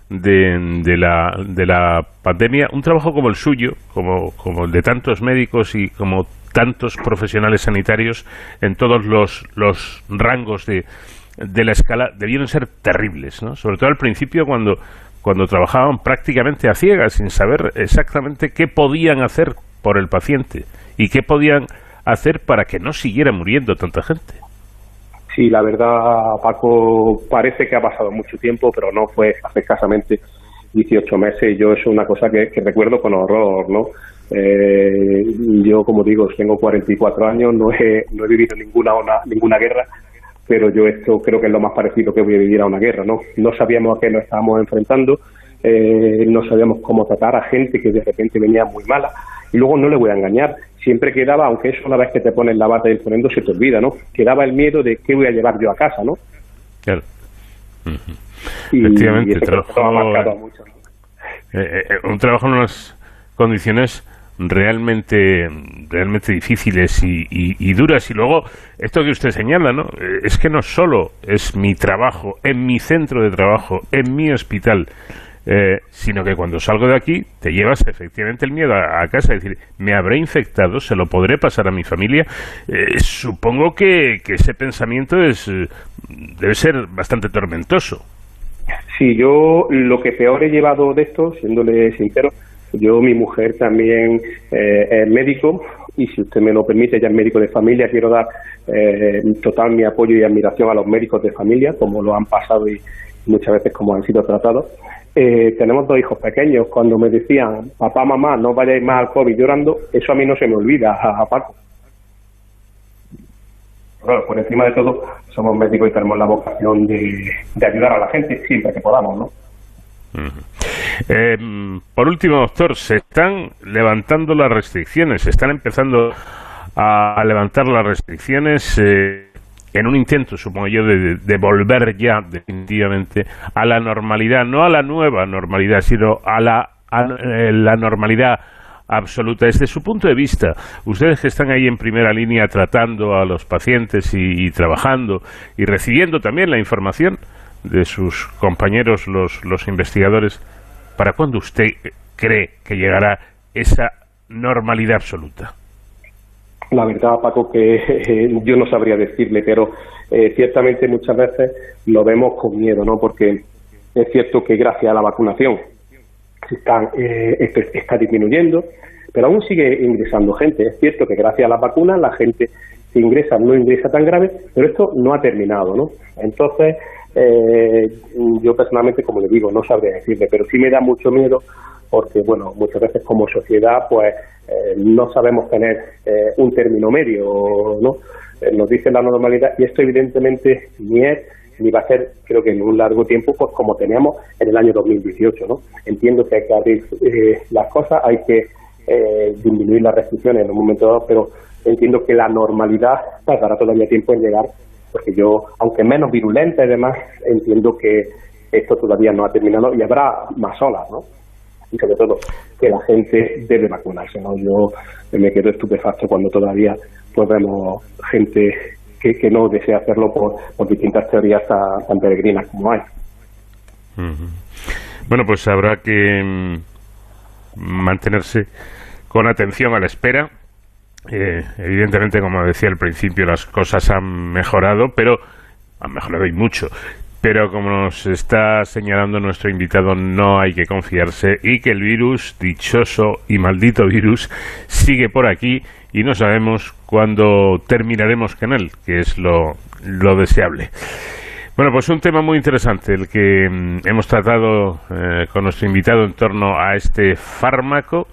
de, de, la, de la pandemia, un trabajo como el suyo, como, como el de tantos médicos y como tantos profesionales sanitarios en todos los, los rangos de, de la escala debieron ser terribles, ¿no? Sobre todo al principio cuando, cuando trabajaban prácticamente a ciegas, sin saber exactamente qué podían hacer por el paciente y qué podían hacer para que no siguiera muriendo tanta gente. Sí, la verdad, Paco, parece que ha pasado mucho tiempo, pero no fue hace escasamente 18 meses. Yo es una cosa que, recuerdo con horror, ¿no? Eh, yo, como digo, tengo 44 años, no he, no he vivido ninguna, ninguna guerra, pero yo esto creo que es lo más parecido que voy a vivir a una guerra, ¿no? No sabíamos a qué nos estábamos enfrentando, eh, no sabíamos cómo tratar a gente que de repente venía muy mala, y luego no le voy a engañar, siempre quedaba, aunque es una vez que te pones la bata del ponendo se te olvida, ¿no? Quedaba el miedo de qué voy a llevar yo a casa, ¿no? Claro. Efectivamente, trabajo, un trabajo en unas condiciones realmente realmente difíciles y, duras y luego esto que usted señala no eh, es que no solo es mi trabajo en mi centro de trabajo en mi hospital eh, sino que cuando salgo de aquí te llevas efectivamente el miedo a, casa, es decir, me habré infectado, se lo podré pasar a mi familia. Eh, supongo que, ese pensamiento es debe ser bastante tormentoso. Sí, yo lo que peor he llevado de esto, siéndole sincero, yo, mi mujer también eh, es médico y si usted me lo permite, ella es médico de familia, quiero dar eh, total mi apoyo y admiración a los médicos de familia, como lo han pasado y muchas veces como han sido tratados. Eh, tenemos dos hijos pequeños. Cuando me decían, papá, mamá, no vayáis más al COVID llorando, eso a mí no se me olvida, a. Bueno, por encima de todo, somos médicos y tenemos la vocación de, ayudar a la gente siempre que podamos, ¿no? Eh, por último, doctor, se están levantando las restricciones, se están empezando a, levantar las restricciones eh, en un intento, supongo yo, de, volver ya definitivamente a la normalidad, no a la nueva normalidad, sino a la, eh, la normalidad absoluta. Desde su punto de vista, ustedes que están ahí en primera línea tratando a los pacientes y trabajando y recibiendo también la información, de sus compañeros, los, los investigadores, ¿para cuándo usted cree que llegará esa normalidad absoluta? La verdad, Paco, que eh, yo no sabría decirle, pero eh, ciertamente muchas veces lo vemos con miedo, ¿no? Porque es cierto que gracias a la vacunación están, eh, está disminuyendo, pero aún sigue ingresando gente. Es cierto que gracias a las vacunas la gente que ingresa no ingresa tan grave, pero esto no ha terminado, ¿no? Entonces, eh, yo personalmente, como le digo, no sabría decirle, pero sí me da mucho miedo porque, bueno, muchas veces como sociedad, pues eh, no sabemos tener eh, un término medio, ¿no? Eh, nos dice la normalidad y esto evidentemente ni es ni va a ser, creo que en un largo tiempo, pues como teníamos en el año 2018, ¿no? Entiendo que hay que abrir las cosas, hay que eh, disminuir las restricciones en un momento dado, pero entiendo que la normalidad tardará todavía tiempo en llegar, porque yo, aunque menos virulenta y demás, entiendo que esto todavía no ha terminado y habrá más olas, ¿no? Y sobre todo que la gente debe vacunarse, ¿no? Yo me quedo estupefacto cuando todavía pues vemos gente que, que no desea hacerlo por, por distintas teorías tan, peregrinas como hay. Bueno, pues habrá que mm, mantenerse con atención a la espera. Eh, evidentemente, como decía al principio, las cosas han mejorado, pero han mejorado y mucho. Pero como nos está señalando nuestro invitado, no hay que confiarse y que el virus, dichoso y maldito virus, sigue por aquí y no sabemos cuándo terminaremos con él, que es lo, lo deseable. Bueno, pues un tema muy interesante el que mm, hemos tratado eh, con nuestro invitado en torno a este fármaco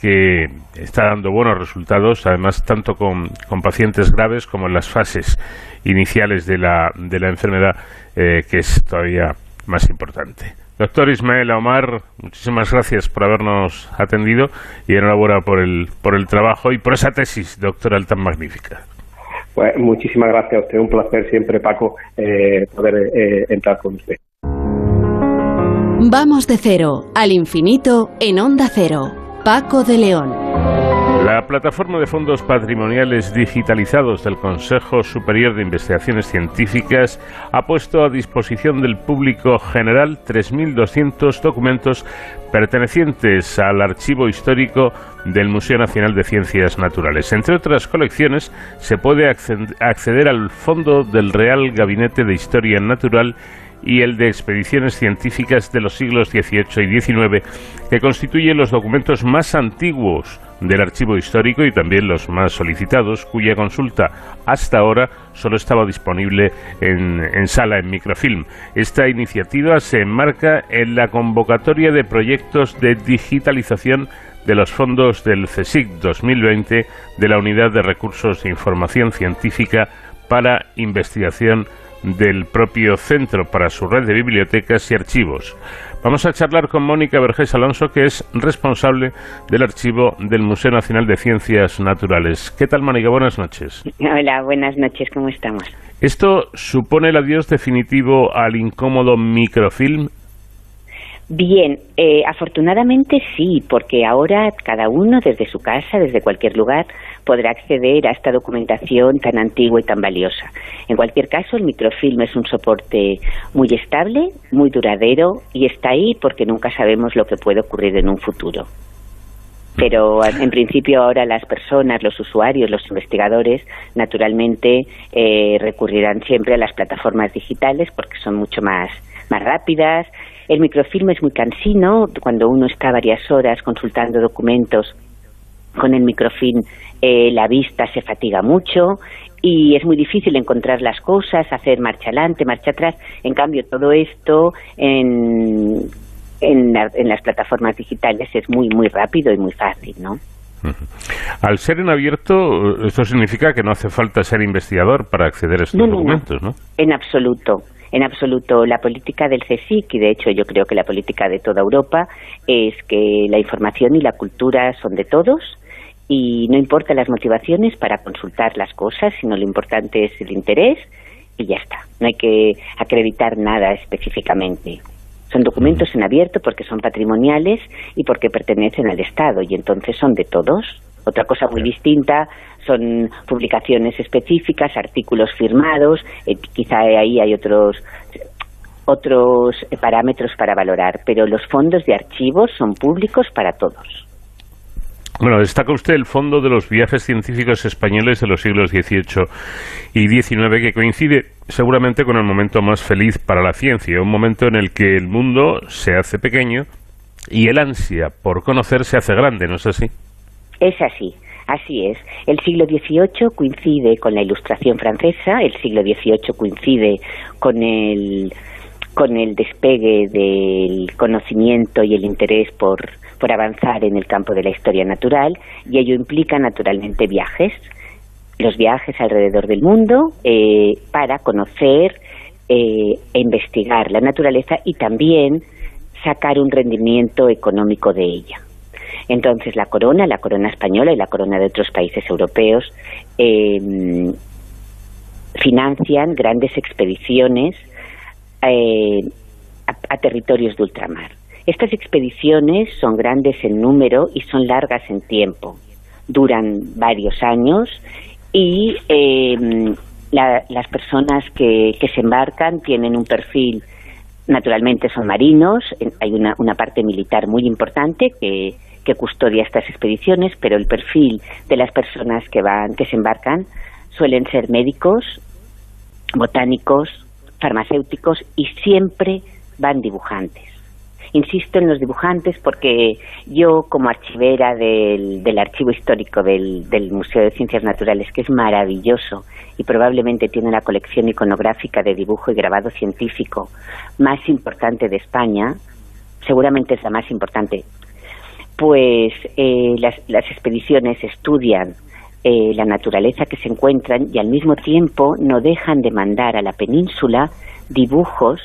que está dando buenos resultados, además tanto con, con pacientes graves como en las fases iniciales de la, de la enfermedad, eh, que es todavía más importante. Doctor Ismael Omar, muchísimas gracias por habernos atendido y enhorabuena por el, por el trabajo y por esa tesis doctoral tan magnífica. Pues muchísimas gracias a usted, un placer siempre, Paco, eh, poder eh, entrar con usted. Vamos de cero al infinito en onda cero. Paco de León. La plataforma de fondos patrimoniales digitalizados del Consejo Superior de Investigaciones Científicas ha puesto a disposición del público general 3.200 documentos pertenecientes al archivo histórico del Museo Nacional de Ciencias Naturales. Entre otras colecciones, se puede acceder al fondo del Real Gabinete de Historia Natural y el de expediciones científicas de los siglos XVIII y XIX, que constituyen los documentos más antiguos del archivo histórico y también los más solicitados, cuya consulta hasta ahora solo estaba disponible en, sala en microfilm. Esta iniciativa se enmarca en la convocatoria de proyectos de digitalización de los fondos del CSIC 2020 de la Unidad de Recursos de Información Científica para Investigación del propio centro para su red de bibliotecas y archivos. Vamos a charlar con Mónica Vergés Alonso, que es responsable del archivo del Museo Nacional de Ciencias Naturales. ¿Qué tal, Mónica? Buenas noches. Hola, buenas noches, ¿cómo estamos? ¿Esto supone el adiós definitivo al incómodo microfilm Bien, eh, afortunadamente sí, porque ahora cada uno desde su casa, desde cualquier lugar, podrá acceder a esta documentación tan antigua y tan valiosa. En cualquier caso, el microfilm es un soporte muy estable, muy duradero y está ahí porque nunca sabemos lo que puede ocurrir en un futuro. Pero en principio ahora las personas, los usuarios, los investigadores, naturalmente eh, recurrirán siempre a las plataformas digitales porque son mucho más, más rápidas, el microfilm es muy cansino, cuando uno está varias horas consultando documentos con el microfilm eh, la vista se fatiga mucho y es muy difícil encontrar las cosas, hacer marcha adelante, marcha atrás. En cambio, todo esto en, en, en las plataformas digitales es muy, muy rápido y muy fácil, ¿no? Al ser en abierto, esto significa que no hace falta ser investigador para acceder a estos documentos, ¿no? En absoluto en absoluto la política del CSIC, y de hecho yo creo que la política de toda Europa, es que la información y la cultura son de todos y no importa las motivaciones para consultar las cosas, sino lo importante es el interés y ya está. No hay que acreditar nada específicamente. Son documentos en abierto porque son patrimoniales y porque pertenecen al Estado y entonces son de todos. Otra cosa muy distinta son publicaciones específicas, artículos firmados, eh, quizá ahí hay otros otros parámetros para valorar, pero los fondos de archivos son públicos para todos. Bueno, destaca usted el fondo de los viajes científicos españoles de los siglos XVIII y XIX, que coincide seguramente con el momento más feliz para la ciencia, un momento en el que el mundo se hace pequeño y el ansia por conocer se hace grande, ¿no es así? Es así. Así es. El siglo XVIII coincide con la Ilustración francesa, el siglo XVIII coincide con el, con el despegue del conocimiento y el interés por, por avanzar en el campo de la historia natural y ello implica naturalmente viajes, los viajes alrededor del mundo eh, para conocer eh, e investigar la naturaleza y también sacar un rendimiento económico de ella. Entonces la corona, la corona española y la corona de otros países europeos eh, financian grandes expediciones eh, a, territorios de ultramar. Estas expediciones son grandes en número y son largas en tiempo. Duran varios años y em, las personas que, se embarcan tienen un perfil, naturalmente son marinos, hay una, una parte militar muy importante que, que custodia estas expediciones, pero el perfil de las personas que van, que se embarcan, suelen ser médicos, botánicos, farmacéuticos y siempre van dibujantes. Insisto en los dibujantes porque yo como archivera del, del archivo histórico del, del, Museo de Ciencias Naturales, que es maravilloso y probablemente tiene la colección iconográfica de dibujo y grabado científico más importante de España, seguramente es la más importante, pues eh, las, las expediciones estudian eh, la naturaleza que se encuentran y al mismo tiempo no dejan de mandar a la península dibujos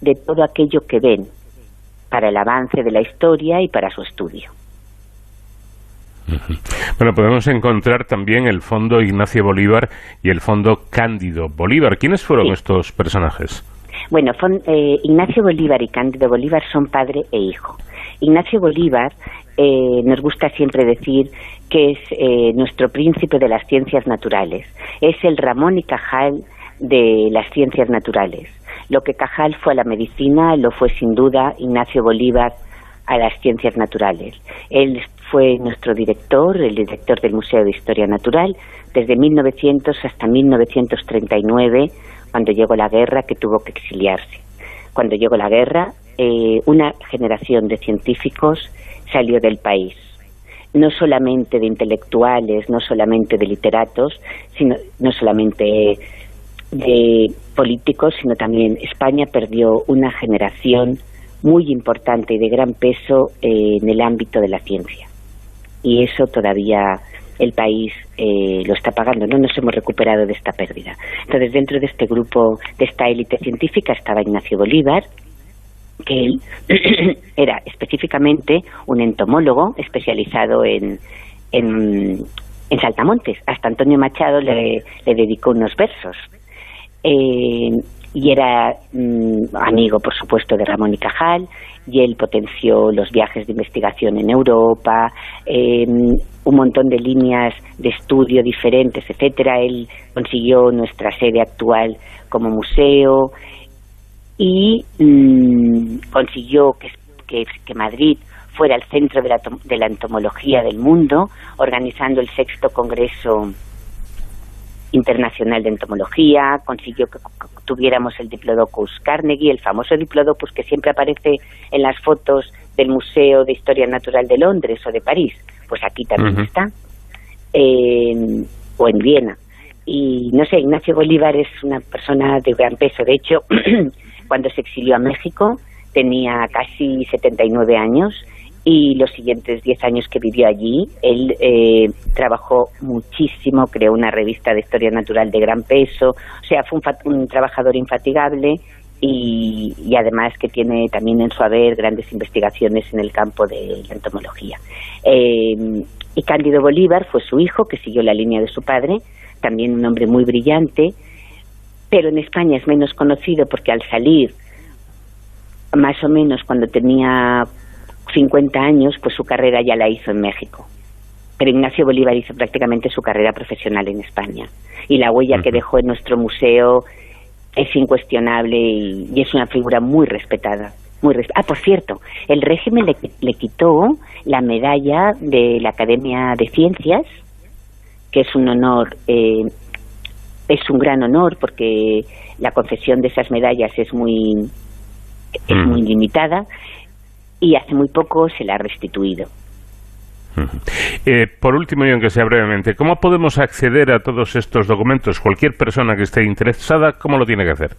de todo aquello que ven para el avance de la historia y para su estudio. Bueno, podemos encontrar también el fondo Ignacio Bolívar y el fondo Cándido Bolívar. ¿Quiénes fueron estos personajes? Bueno, eh, Ignacio Bolívar y Cándido Bolívar son padre e hijo. Ignacio Bolívar eh, nos gusta siempre decir que es eh, nuestro príncipe de las ciencias naturales. Es el Ramón y Cajal de las ciencias naturales. Lo que Cajal fue a la medicina, lo fue sin duda Ignacio Bolívar a las ciencias naturales. Él fue nuestro director, el director del Museo de Historia Natural, desde 1900 hasta 1939, cuando llegó la guerra, que tuvo que exiliarse. Cuando llegó la guerra, eh, una generación de científicos salió del país no solamente de intelectuales, no solamente de literatos, sino no solamente de políticos, sino también España perdió una generación muy importante y de gran peso eh, en el ámbito de la ciencia. Y eso todavía el país eh, lo está pagando, no nos hemos recuperado de esta pérdida. Entonces, dentro de este grupo, de esta élite científica, estaba Ignacio Bolívar, que él era específicamente un entomólogo especializado en, en, en saltamontes. Hasta Antonio Machado le, le dedicó unos versos. Eh, y era mm, amigo, por supuesto, de Ramón y Cajal, y él potenció los viajes de investigación en Europa, eh, un montón de líneas de estudio diferentes, etcétera. Él consiguió nuestra sede actual como museo y mm, consiguió que, que, Madrid fuera el centro de la, de la entomología del mundo, organizando el sexto Congreso Internacional de Entomología, consiguió que tuviéramos el Diplodocus Carnegie, el famoso Diplodocus que siempre aparece en las fotos del Museo de Historia Natural de Londres o de París, pues aquí también está, o en Viena. Y no sé, Ignacio Bolívar es una persona de gran peso, de hecho, cuando se exilió a México tenía casi 79 años y los siguientes 10 años que vivió allí, él eh, trabajó muchísimo, creó una revista de historia natural de gran peso, o sea, fue un, trabajador infatigable y, además que tiene también en su haber grandes investigaciones en el campo de la entomología. Eh, y Cándido Bolívar fue su hijo, que siguió la línea de su padre, también un hombre muy brillante, pero en España es menos conocido porque al salir, más o menos cuando tenía 50 años, pues su carrera ya la hizo en México. Pero Ignacio Bolívar hizo prácticamente su carrera profesional en España. Y la huella que dejó en nuestro museo es incuestionable y, es una figura muy respetada. Muy ah, por cierto, el régimen le, quitó la medalla de la Academia de Ciencias, que es un honor, eh, es un gran honor porque la concesión de esas medallas es muy, es muy limitada y hace muy poco se la ha restituido. Eh, por último, y aunque sea brevemente, ¿cómo podemos acceder a todos estos documentos? Cualquier persona que esté interesada, ¿cómo lo tiene que hacer?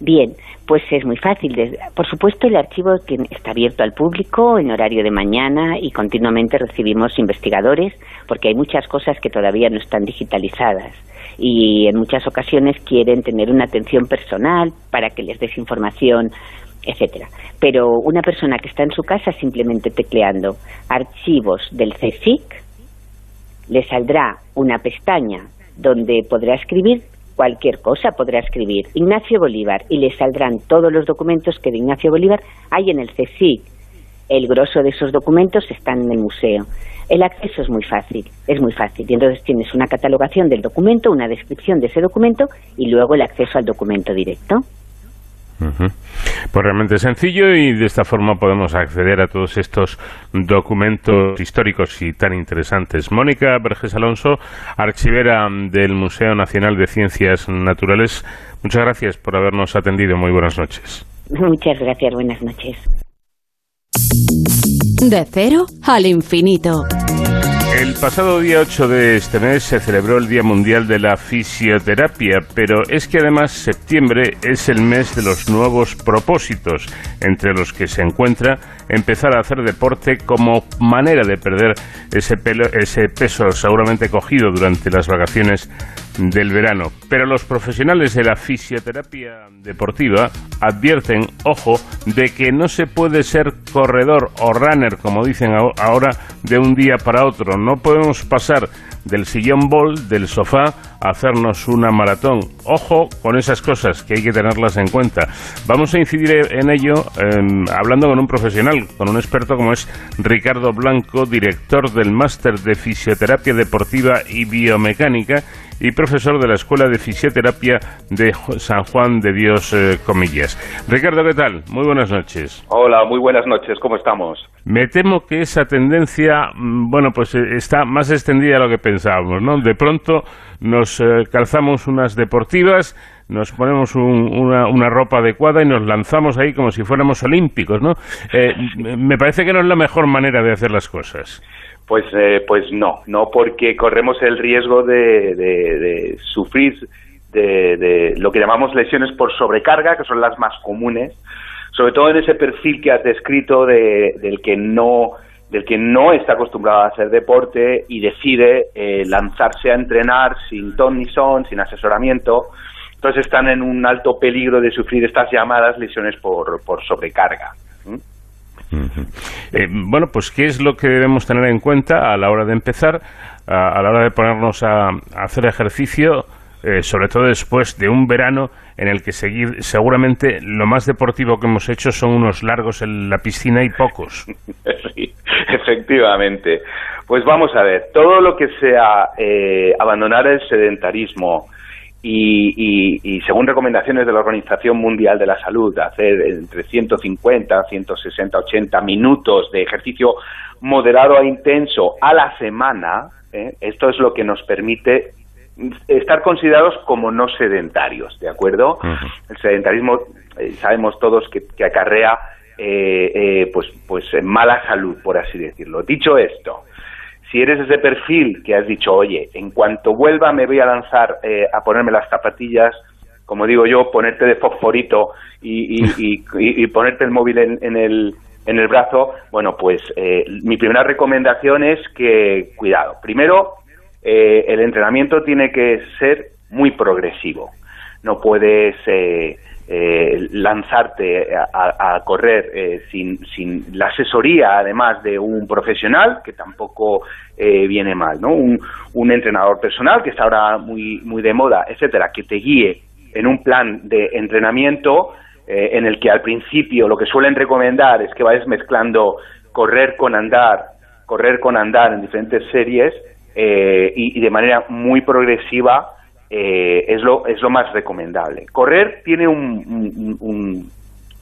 Bien, pues es muy fácil. Por supuesto, el archivo está abierto al público en horario de mañana y continuamente recibimos investigadores porque hay muchas cosas que todavía no están digitalizadas y en muchas ocasiones quieren tener una atención personal para que les des información etcétera. Pero una persona que está en su casa simplemente tecleando archivos del CSIC, le saldrá una pestaña donde podrá escribir cualquier cosa, podrá escribir Ignacio Bolívar y le saldrán todos los documentos que de Ignacio Bolívar hay en el CSIC. El grosso de esos documentos están en el museo. El acceso es muy fácil, es muy fácil. Y entonces tienes una catalogación del documento, una descripción de ese documento y luego el acceso al documento directo. Pues realmente sencillo y de esta forma podemos acceder a todos estos documentos históricos y tan interesantes. Mónica Verges Alonso, archivera del Museo Nacional de Ciencias Naturales, muchas gracias por habernos atendido. Muy buenas noches. Muchas gracias, buenas noches. De cero al infinito. El pasado día 8 de este mes se celebró el Día Mundial de la Fisioterapia, pero es que además septiembre es el mes de los nuevos propósitos, entre los que se encuentra empezar a hacer deporte como manera de perder ese, pelo, ese peso seguramente cogido durante las vacaciones del verano. Pero los profesionales de la fisioterapia deportiva advierten, ojo, de que no se puede ser corredor o runner, como dicen ahora, de un día para otro. No podemos pasar del sillón bol, del sofá, a hacernos una maratón. Ojo con esas cosas que hay que tenerlas en cuenta. Vamos a incidir en ello hablando con un profesional, con un experto como es Ricardo Blanco, director del máster de fisioterapia deportiva y biomecánica y profesor de la Escuela de Fisioterapia de San Juan de Dios, eh, comillas. Ricardo, ¿qué tal? Muy buenas noches. Hola, muy buenas noches, ¿cómo estamos? Me temo que esa tendencia, mm, bueno, pues eh, está más extendida de lo que pensábamos, ¿no? De pronto nos eh, calzamos unas deportivas, nos ponemos una, una, ropa adecuada y nos lanzamos ahí como si fuéramos olímpicos, ¿no? me parece que no es la mejor manera de hacer las cosas. Pues, eh, pues no, no porque corremos el riesgo de, de, sufrir de, lo que llamamos lesiones por sobrecarga, que son las más comunes, sobre todo en ese perfil que has descrito de, del que no del que no está acostumbrado a hacer deporte y decide eh, lanzarse a entrenar sin ton ni son, sin asesoramiento, entonces están en un alto peligro de sufrir estas llamadas lesiones por, por sobrecarga. Eh, bueno, pues ¿qué es lo que debemos tener en cuenta a la hora de empezar, a, la hora de ponernos a, hacer ejercicio, eh, sobre todo después de un verano en el que seguir, seguramente lo más deportivo que hemos hecho son unos largos en la piscina y pocos. Sí, efectivamente. Pues vamos a ver, todo lo que sea eh, abandonar el sedentarismo, y, según recomendaciones de la Organización Mundial de la Salud, hacer entre 150, 160, 80 minutos de ejercicio moderado a intenso a la semana, ¿eh? esto es lo que nos permite estar considerados como no sedentarios, ¿de acuerdo? El sedentarismo, eh, sabemos todos que, acarrea eh, pues, pues mala salud, por así decirlo. Dicho esto, si eres ese perfil que has dicho, oye, en cuanto vuelva me voy a lanzar eh, a ponerme las zapatillas, como digo yo, ponerte de fosforito y, ponerte el móvil en, el, en el brazo, bueno, pues eh, mi primera recomendación es que, cuidado, primero, eh, el entrenamiento tiene que ser muy progresivo. No puedes eh, lanzarte a, correr eh, sin, sin, la asesoría, además de un profesional, que tampoco eh, viene mal, ¿no? Un, entrenador personal, que está ahora muy, muy de moda, etcétera, que te guíe en un plan de entrenamiento en el que al principio lo que suelen recomendar es que vayas mezclando correr con andar, correr con andar en diferentes series y, y de manera muy progresiva eh, es, lo, es lo más recomendable. Correr tiene un,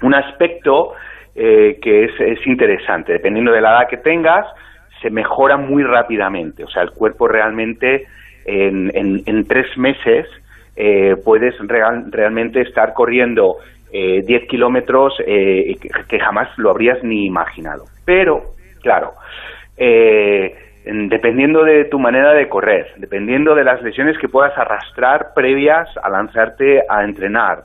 un, aspecto eh, que es, es, interesante. Dependiendo de la edad que tengas, se mejora muy rápidamente. O sea, el cuerpo realmente en, en, tres meses eh, puedes realmente estar corriendo 10 kilómetros que jamás lo habrías ni imaginado. Pero, claro, eh, dependiendo de tu manera de correr, dependiendo de las lesiones que puedas arrastrar previas a lanzarte a entrenar,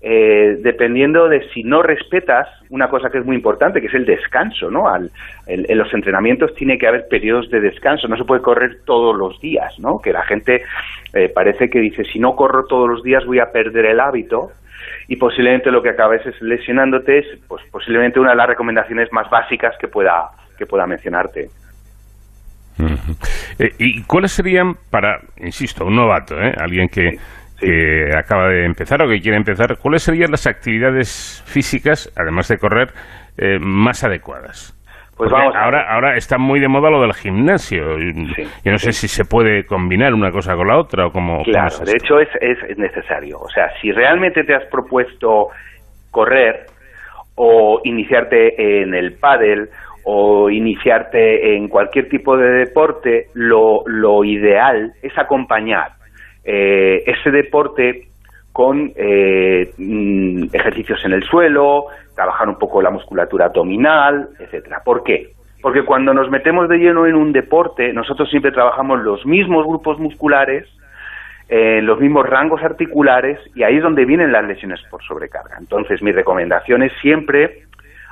eh, dependiendo de si no respetas una cosa que es muy importante, que es el descanso, ¿no? Al, en los entrenamientos tiene que haber periodos de descanso, no se puede correr todos los días, ¿no? Que la gente eh, parece que dice, si no corro todos los días voy a perder el hábito, y posiblemente lo que acabes es lesionándote es pues posiblemente una de las recomendaciones más básicas que pueda que pueda mencionarte. Eh, ¿Y cuáles serían para, insisto, un novato, ¿eh? alguien que, que acaba de empezar o que quiere empezar, cuáles serían las actividades físicas, además de correr, eh, más adecuadas? Pues vamos ahora, ahora está muy de moda lo del gimnasio. Yo no sé si se puede combinar una cosa con la otra o cómo. Claro, de hecho es, es necesario. O sea, si realmente te has propuesto correr o iniciarte en el pádel o iniciarte en cualquier tipo de deporte, lo, lo ideal es acompañar eh, ese deporte con eh, mm, ejercicios en el suelo, trabajar un poco la musculatura abdominal, etcétera. ¿Por qué? Porque cuando nos metemos de lleno en un deporte, nosotros siempre trabajamos los mismos grupos musculares, eh, los mismos rangos articulares, y ahí es donde vienen las lesiones por sobrecarga. Entonces, mi recomendación es siempre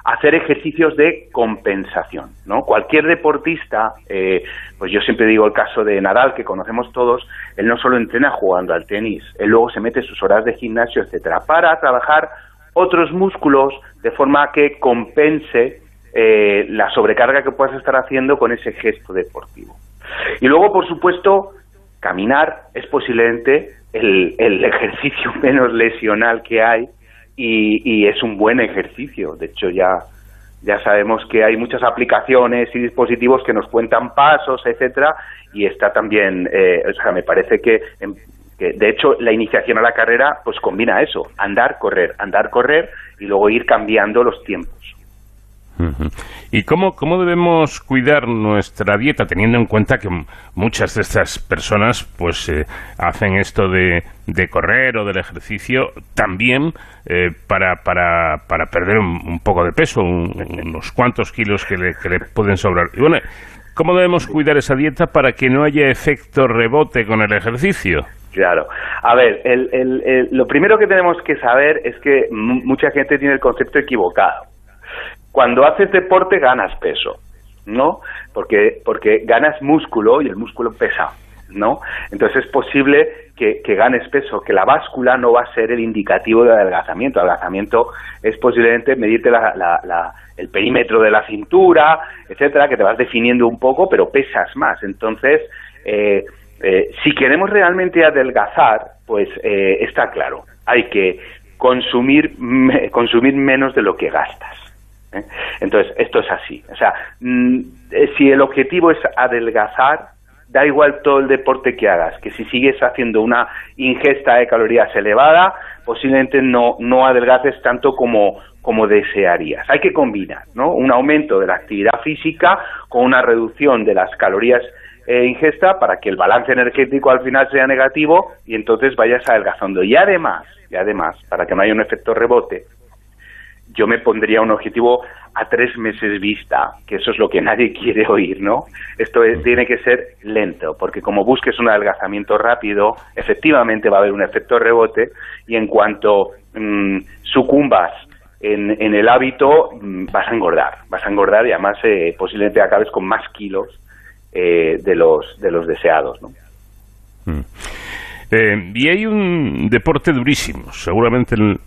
hacer ejercicios de compensación, ¿no? Cualquier deportista, eh, pues yo siempre digo el caso de Nadal, que conocemos todos, él no solo entrena jugando al tenis, él luego se mete sus horas de gimnasio, etcétera, para trabajar otros músculos de forma que compense eh, la sobrecarga que puedas estar haciendo con ese gesto deportivo. Y luego, por supuesto, caminar es posiblemente el, el ejercicio menos lesional que hay y, y es un buen ejercicio. De hecho, ya, ya sabemos que hay muchas aplicaciones y dispositivos que nos cuentan pasos, etcétera, y está también, eh, o sea, me parece que, em, que, de hecho, la iniciación a la carrera, pues combina eso, andar, correr, andar, correr, y luego ir cambiando los tiempos. ¿Y cómo, cómo debemos cuidar nuestra dieta, teniendo en cuenta que muchas de estas personas pues eh, hacen esto de, de correr o del ejercicio también eh, para, para, para perder un, un poco de peso, un- unos cuantos kilos que le, que le pueden sobrar? Y bueno, ¿cómo debemos cuidar esa dieta para que no haya efecto rebote con el ejercicio? Claro. A ver, el, el- el- lo primero que tenemos que saber es que mu- mucha gente tiene el concepto equivocado. Cuando haces deporte ganas peso, ¿no? Porque, porque ganas músculo y el músculo pesa, ¿no? Entonces es posible que, que ganes peso, que la báscula no va a ser el indicativo de adelgazamiento. Adelgazamiento es posiblemente medirte la- la- la- el perímetro de la cintura, etcétera, que te vas definiendo un poco, pero pesas más. Entonces, eh, eh, si queremos realmente adelgazar, pues eh, está claro, hay que consumir, consumir menos de lo que gastas. ¿Eh? Entonces, esto es así. O sea, mm, eh, si el objetivo es adelgazar, da igual todo el deporte que hagas, que si sigues haciendo una ingesta de calorías elevada, posiblemente no, no adelgaces tanto como, como desearías. Hay que combinar, ¿no? Un aumento de la actividad física con una reducción de las calorías eh, ingesta para que el balance energético al final sea negativo y entonces vayas adelgazando. Y además, y además, para que no haya un efecto rebote, yo me pondría un objetivo a tres meses vista, que eso es lo que nadie quiere oír, ¿no? Esto es- tiene que ser lento, porque como busques un adelgazamiento rápido, efectivamente va a haber un efecto rebote y en cuanto mm, sucumbas en, en el hábito, mm, vas a engordar, vas a engordar y además eh, posiblemente acabes con más kilos eh, de los de los deseados, ¿no? Eh, y hay un deporte durísimo, seguramente el,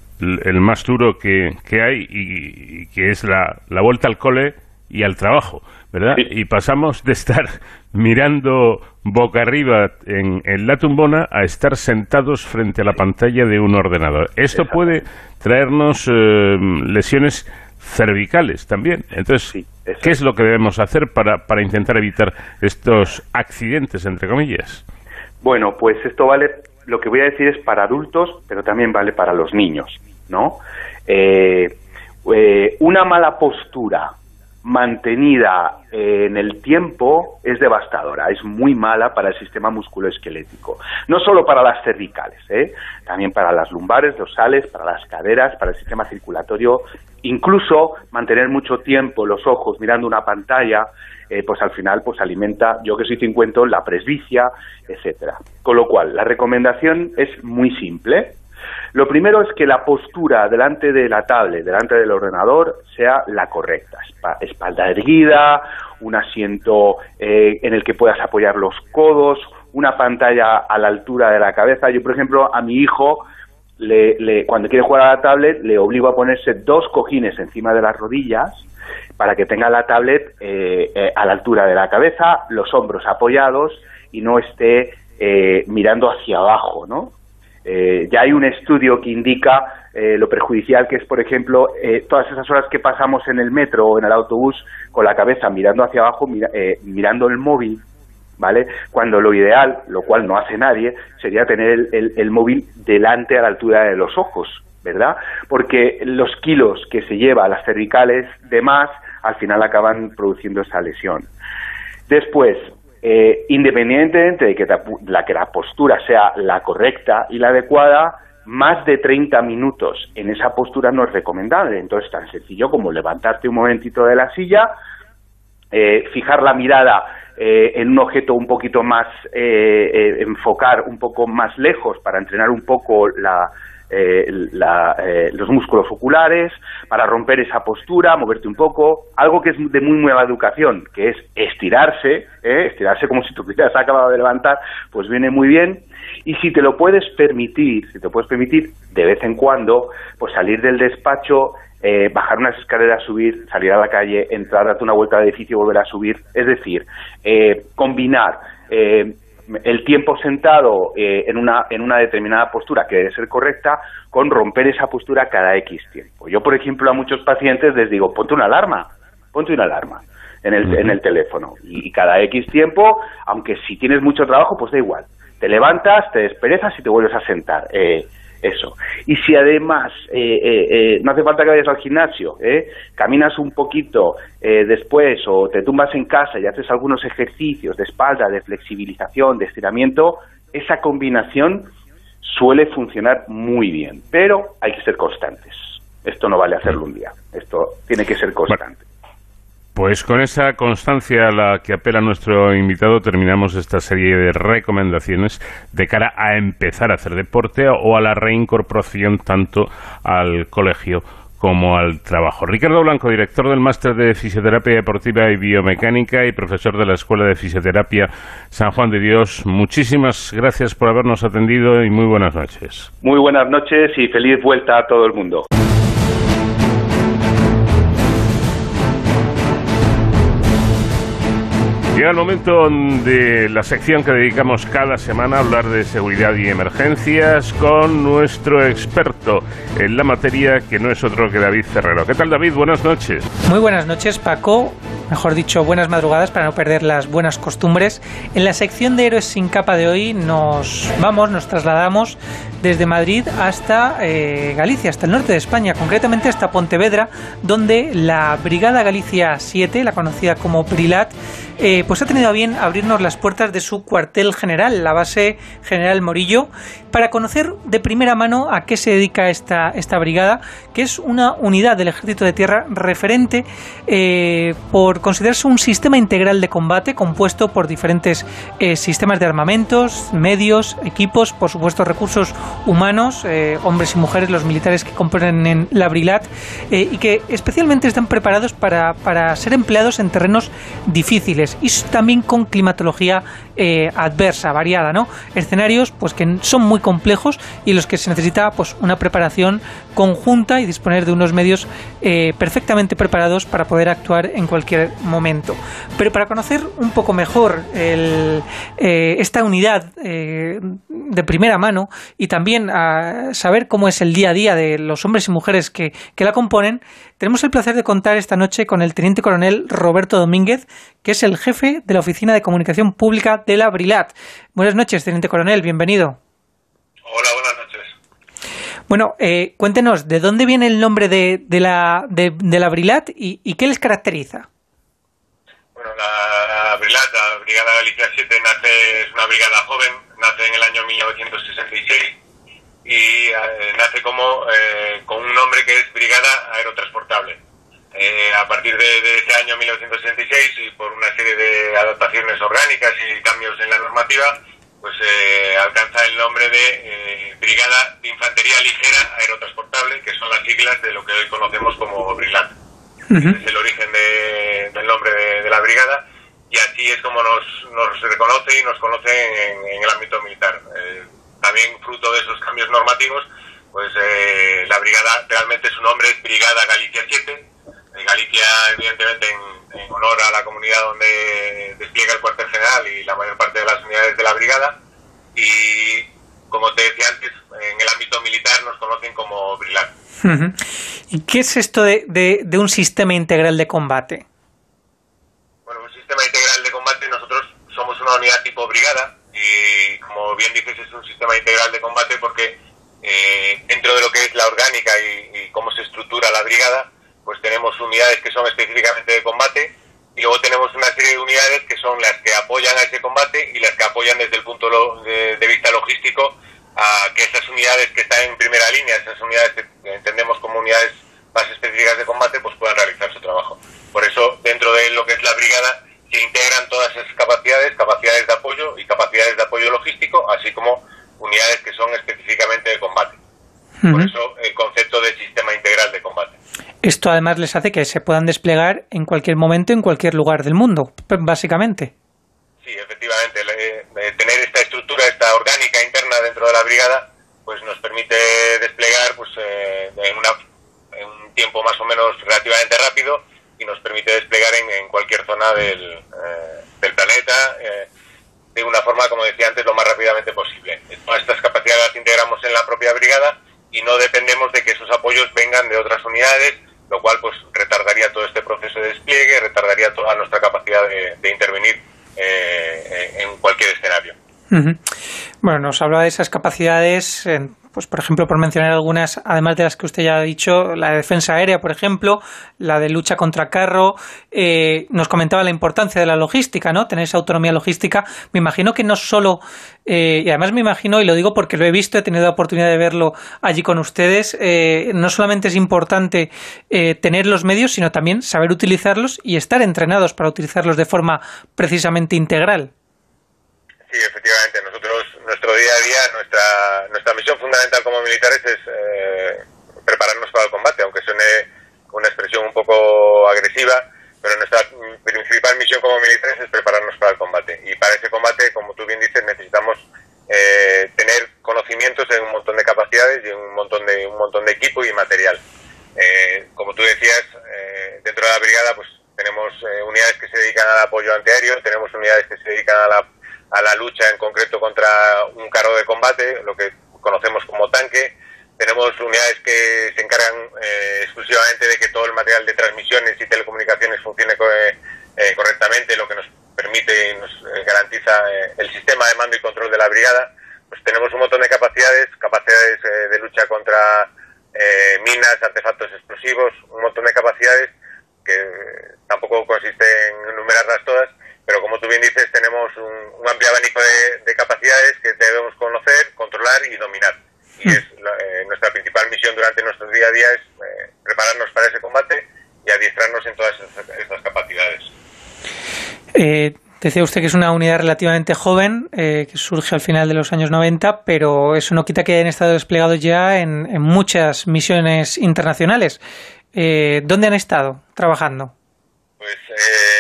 el más duro que, que hay y, y que es la, la vuelta al cole y al trabajo, ¿verdad? Y pasamos de estar mirando boca arriba en, en la tumbona a estar sentados frente a la pantalla de un ordenador. Esto puede traernos eh, lesiones cervicales también. Entonces, ¿qué es lo que debemos hacer para, para intentar evitar estos accidentes, entre comillas? Bueno, pues esto vale, lo que voy a decir es para adultos, pero también vale para los niños, ¿no? Eh, eh, una mala postura mantenida eh, en el tiempo es devastadora, es muy mala para el sistema musculoesquelético. No solo para las cervicales, también para las lumbares, dorsales, para las caderas, para el sistema circulatorio. Incluso mantener mucho tiempo los ojos mirando una pantalla, pues al final pues alimenta, yo que soy cincuento, la presbicia, etcétera. Con lo cual, la recomendación es muy simple. Lo primero es que la postura delante de la tablet, delante del ordenador, sea la correcta. Espa- Espalda erguida, un asiento eh, en el que puedas apoyar los codos, una pantalla a la altura de la cabeza. Yo, por ejemplo, a mi hijo le, cuando quiere jugar a la tablet, le obligo a ponerse dos cojines encima de las rodillas para que tenga la tablet eh, eh, a la altura de la cabeza, los hombros apoyados y no esté eh, mirando hacia abajo, ¿no? Ya hay un estudio que indica lo perjudicial que es, por ejemplo, todas esas horas que pasamos en el metro o en el autobús con la cabeza mirando hacia abajo, mirando el móvil, ¿vale? Cuando lo ideal, lo cual no hace nadie, sería tener el, móvil delante a la altura de los ojos, ¿verdad? Porque los kilos que se lleva a las cervicales de más, al final acaban produciendo esa lesión. Después, eh, independientemente de que la, que la postura sea la correcta y la adecuada, más de 30 minutos en esa postura no es recomendable. Entonces, tan sencillo como levantarte un momentito de la silla, eh, fijar la mirada eh, en un objeto un poquito más, eh, eh, enfocar un poco más lejos para entrenar un poco la, los músculos oculares, para romper esa postura, moverte un poco, algo que es de muy nueva educación, que es estirarse, estirarse como si tú hubieras acabado de levantar, pues viene muy bien. Y si te lo puedes permitir, si te puedes permitir de vez en cuando, pues salir del despacho eh, bajar unas escaleras, subir, salir a la calle, entrar, darte una vuelta al edificio y volver a subir. Es decir, eh, combinar eh, el tiempo sentado en, una, en una determinada postura que debe ser correcta con romper esa postura cada X tiempo. Yo, por ejemplo, a muchos pacientes les digo, ponte una alarma, ponte una alarma. En el, en el teléfono y, cada X tiempo, aunque si tienes mucho trabajo, pues da igual. Te levantas, te desperezas y te vuelves a sentar. Eh, eso. Y si además eh, eh, eh, no hace falta que vayas al gimnasio, caminas un poquito después o te tumbas en casa y haces algunos ejercicios de espalda, de flexibilización, de estiramiento, esa combinación suele funcionar muy bien, pero hay que ser constantes. Esto no vale hacerlo un día, esto tiene que ser constante. Pues con esa constancia a la que apela nuestro invitado terminamos esta serie de recomendaciones de cara a empezar a hacer deporte o a la reincorporación tanto al colegio como al trabajo. Ricardo Blanco, director del Máster de Fisioterapia Deportiva y Biomecánica y profesor de la Escuela de Fisioterapia San Juan de Dios, muchísimas gracias por habernos atendido y muy buenas noches. Muy buenas noches y feliz vuelta a todo el mundo. Llega el momento de la sección que dedicamos cada semana a hablar de seguridad y emergencias con nuestro experto en la materia, que no es otro que David Ferrero. ¿Qué tal, David? Buenas noches. Muy buenas noches, Paco. Mejor dicho, buenas madrugadas para no perder las buenas costumbres. En la sección de Héroes sin capa de hoy nos vamos, nos trasladamos desde Madrid hasta eh, Galicia, hasta el norte de España, concretamente hasta Pontevedra, donde la Brigada Galicia 7, la conocida como Brilat, eh, pues ha tenido a bien abrirnos las puertas de su cuartel general, la base general Morillo, para conocer de primera mano a qué se dedica esta, esta brigada, que es una unidad del Ejército de Tierra referente eh, por considerarse un sistema integral de combate compuesto por diferentes eh, sistemas de armamentos, medios, equipos, por supuesto recursos humanos, hombres y mujeres, los militares que componen en la Brilat, y que especialmente están preparados para, para ser empleados en terrenos difíciles y también con climatología eh, adversa, variada, ¿no? Escenarios pues que son muy complejos y en los que se necesita pues una preparación conjunta y disponer de unos medios eh, perfectamente preparados para poder actuar en cualquier momento. Pero para conocer un poco mejor eh, esta unidad de primera mano y también a saber cómo es el día a día de los hombres y mujeres que, que la componen, tenemos el placer de contar esta noche con el teniente coronel Roberto Domínguez, que es el jefe de la Oficina de Comunicación Pública de la Brilat. Buenas noches, teniente coronel, bienvenido. Hola, buenas. Bueno, eh, cuéntenos, ¿de dónde viene el nombre de, de la, de, la Brilat y, qué les caracteriza? Bueno, la, Brilat, la Brigada Galicia 7, nace, es una brigada joven, nace en el año 1966 y eh, nace como eh, con un nombre que es Brigada Aerotransportable eh, a partir de, ese año 1966 y por una serie de adaptaciones orgánicas y cambios en la normativa, pues eh, alcanza el nombre de eh, Brigada de Infantería Ligera Aerotransportable, que son las siglas de lo que hoy conocemos como BRILAT. Es el origen del nombre de, la brigada y así es como nos, nos reconoce y nos conoce en, en el ámbito militar. también fruto de esos cambios normativos pues eh, la brigada realmente su nombre es Brigada Galicia 7. Galicia, evidentemente, en, honor a la comunidad donde despliega el cuartel general y la mayor parte de las unidades de la brigada. Y como te decía antes, en el ámbito militar nos conocen como Brilat. ¿Y qué es esto de, de, un sistema integral de combate? Bueno, un sistema integral de combate, nosotros somos una unidad tipo brigada y como bien dices es un sistema integral de combate porque eh, dentro de lo que es la orgánica y, cómo se estructura la brigada, pues tenemos unidades que son específicamente de combate y luego tenemos una serie de unidades que son las que apoyan a ese combate y las que apoyan desde el punto de, vista logístico a que esas unidades que están en primera línea, esas unidades que entendemos como unidades más específicas de combate, pues puedan realizar su trabajo. Por eso, dentro de lo que es la brigada, se integran todas esas capacidades, capacidades de apoyo y capacidades de apoyo logístico, así como unidades que son específicamente de combate. Por eso el concepto de sistema integral de combate. Esto además les hace que se puedan desplegar en cualquier momento, en cualquier lugar del mundo, básicamente. Sí, efectivamente. tener esta estructura, esta orgánica interna dentro de la brigada, pues nos permite desplegar pues, eh, en, un tiempo más o menos relativamente rápido y nos permite desplegar en, cualquier zona del, eh, planeta eh, de una forma, como decía antes, lo más rápidamente posible. Todas estas capacidades las integramos en la propia brigada y no dependemos de que esos apoyos vengan de otras unidades, lo cual pues retardaría todo este proceso de despliegue, retardaría toda nuestra capacidad de intervenir eh, en cualquier escenario. Bueno, nos habla de esas capacidades, pues por ejemplo, por mencionar algunas, además de las que usted ya ha dicho, la de defensa aérea, por ejemplo, la de lucha contra carro, eh, nos comentaba la importancia de la logística, ¿no? Tener esa autonomía logística. Me imagino que no solo, eh, y además me imagino, y lo digo porque lo he visto, he tenido la oportunidad de verlo allí con ustedes, eh, no solamente es importante tener los medios, sino también saber utilizarlos y estar entrenados para utilizarlos de forma precisamente integral. Sí, efectivamente. Nosotros, nuestro día a día, nuestra, nuestra misión fundamental como militares es eh, prepararnos para el combate, aunque suene una expresión un poco agresiva, pero nuestra principal misión como militares es prepararnos para el combate. Y para ese combate, como tú bien dices, necesitamos eh, tener conocimientos en un montón de capacidades y en un montón de, un montón de equipo y material. Eh, como tú decías, dentro de la brigada, pues tenemos unidades que se dedican al apoyo antiaéreo, tenemos unidades que se dedican a la a la lucha en concreto contra un carro de combate, lo que conocemos como tanque. Tenemos unidades que se encargan eh, exclusivamente de que todo el material de transmisiones y telecomunicaciones funcione eh, eh, correctamente, lo que nos permite y nos garantiza el sistema de mando y control de la brigada. Pues tenemos un montón de capacidades, capacidades de lucha contra minas, artefactos explosivos, un montón de capacidades que tampoco consiste en enumerarlas todas, pero como tú bien dices, tenemos un, amplio abanico de, capacidades que debemos conocer, controlar y dominar. Y es eh, nuestra principal misión durante nuestro día a día es eh, prepararnos para ese combate y adiestrarnos en todas estas capacidades. Eh, decía usted que es una unidad relativamente joven, que surge al final de los años 90, pero eso no quita que hayan estado desplegados ya en, en muchas misiones internacionales. ¿Dónde han estado trabajando? Pues actualmente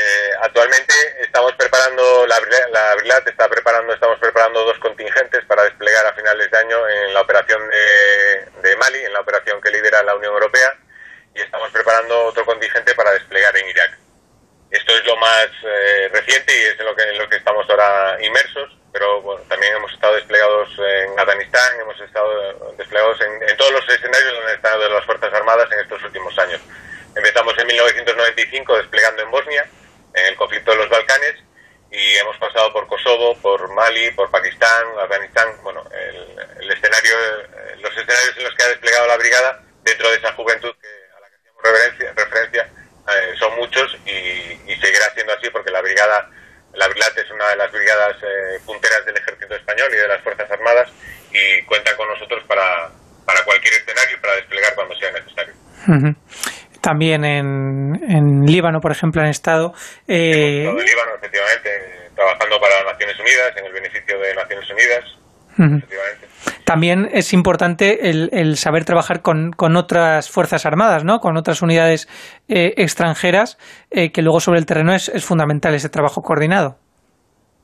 estamos preparando, la, la está preparando, estamos preparando dos contingentes para desplegar a finales de año en la operación de, Mali, en la operación que lidera la Unión Europea, y estamos preparando otro contingente para desplegar en Irak. Esto es lo más eh, reciente y es en lo que, en lo que estamos ahora inmersos, pero bueno, también hemos estado desplegados en Afganistán, hemos estado desplegados en, en todos los escenarios donde están las Fuerzas Armadas en estos últimos años. Empezamos en 1995 desplegando en Bosnia, en el conflicto de los Balcanes y hemos pasado por Kosovo, por Mali, por Pakistán, Afganistán, bueno, el, escenario, eh, los escenarios en los que ha desplegado la brigada dentro de esa juventud que, a la que hacemos referencia, referencia eh, son muchos y, seguirá siendo así porque la brigada, la Brilat es una de las brigadas eh, punteras del ejército español y de las Fuerzas Armadas y cuentan con nosotros para, para cualquier escenario y para desplegar cuando sea necesario también en, en Líbano, por ejemplo, han estado. Eh... En Líbano, efectivamente, trabajando para Naciones Unidas, en el beneficio de Naciones Unidas. También es importante el, el saber trabajar con, con, otras fuerzas armadas, ¿no? Con otras unidades eh, extranjeras, eh, que luego sobre el terreno es, es, fundamental ese trabajo coordinado.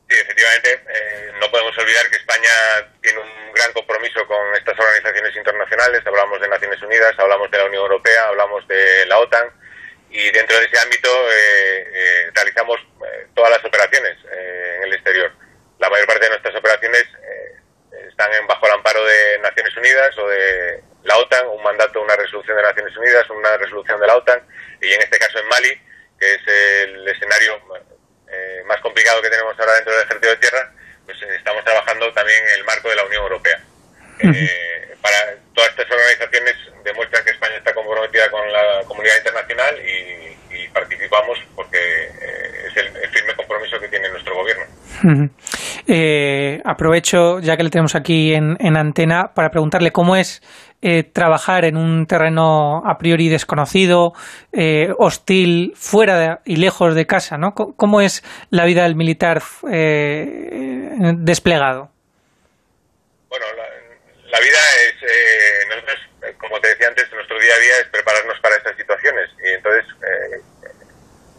Sí, efectivamente. Eh, no podemos olvidar que España tiene un gran compromiso con estas organizaciones internacionales, hablamos de Naciones Unidas, hablamos de la Unión Europea, hablamos de la OTAN. Y dentro de ese ámbito realizamos todas las operaciones en el exterior. La mayor parte de nuestras operaciones están bajo el amparo de Naciones Unidas o de la OTAN, un mandato, una resolución de Naciones Unidas, una resolución de la OTAN, y en este caso en Mali, que es el escenario eh, más complicado que tenemos ahora dentro del ejército de tierra, pues eh, estamos trabajando también en el marco de la Unión Europea. Eh, para todas estas organizaciones demuestran que España está comprometida con la comunidad internacional y, participamos porque es el, firme compromiso que tiene nuestro gobierno. aprovecho, ya que le tenemos aquí en, en antena, para preguntarle cómo es eh, trabajar en un terreno a priori desconocido, eh, hostil, fuera y lejos de casa, ¿no? ¿Cómo es la vida del militar eh, desplegado? Bueno, la, vida es, nosotros, como te decía antes, nuestro día a día es prepararnos para estas situaciones y entonces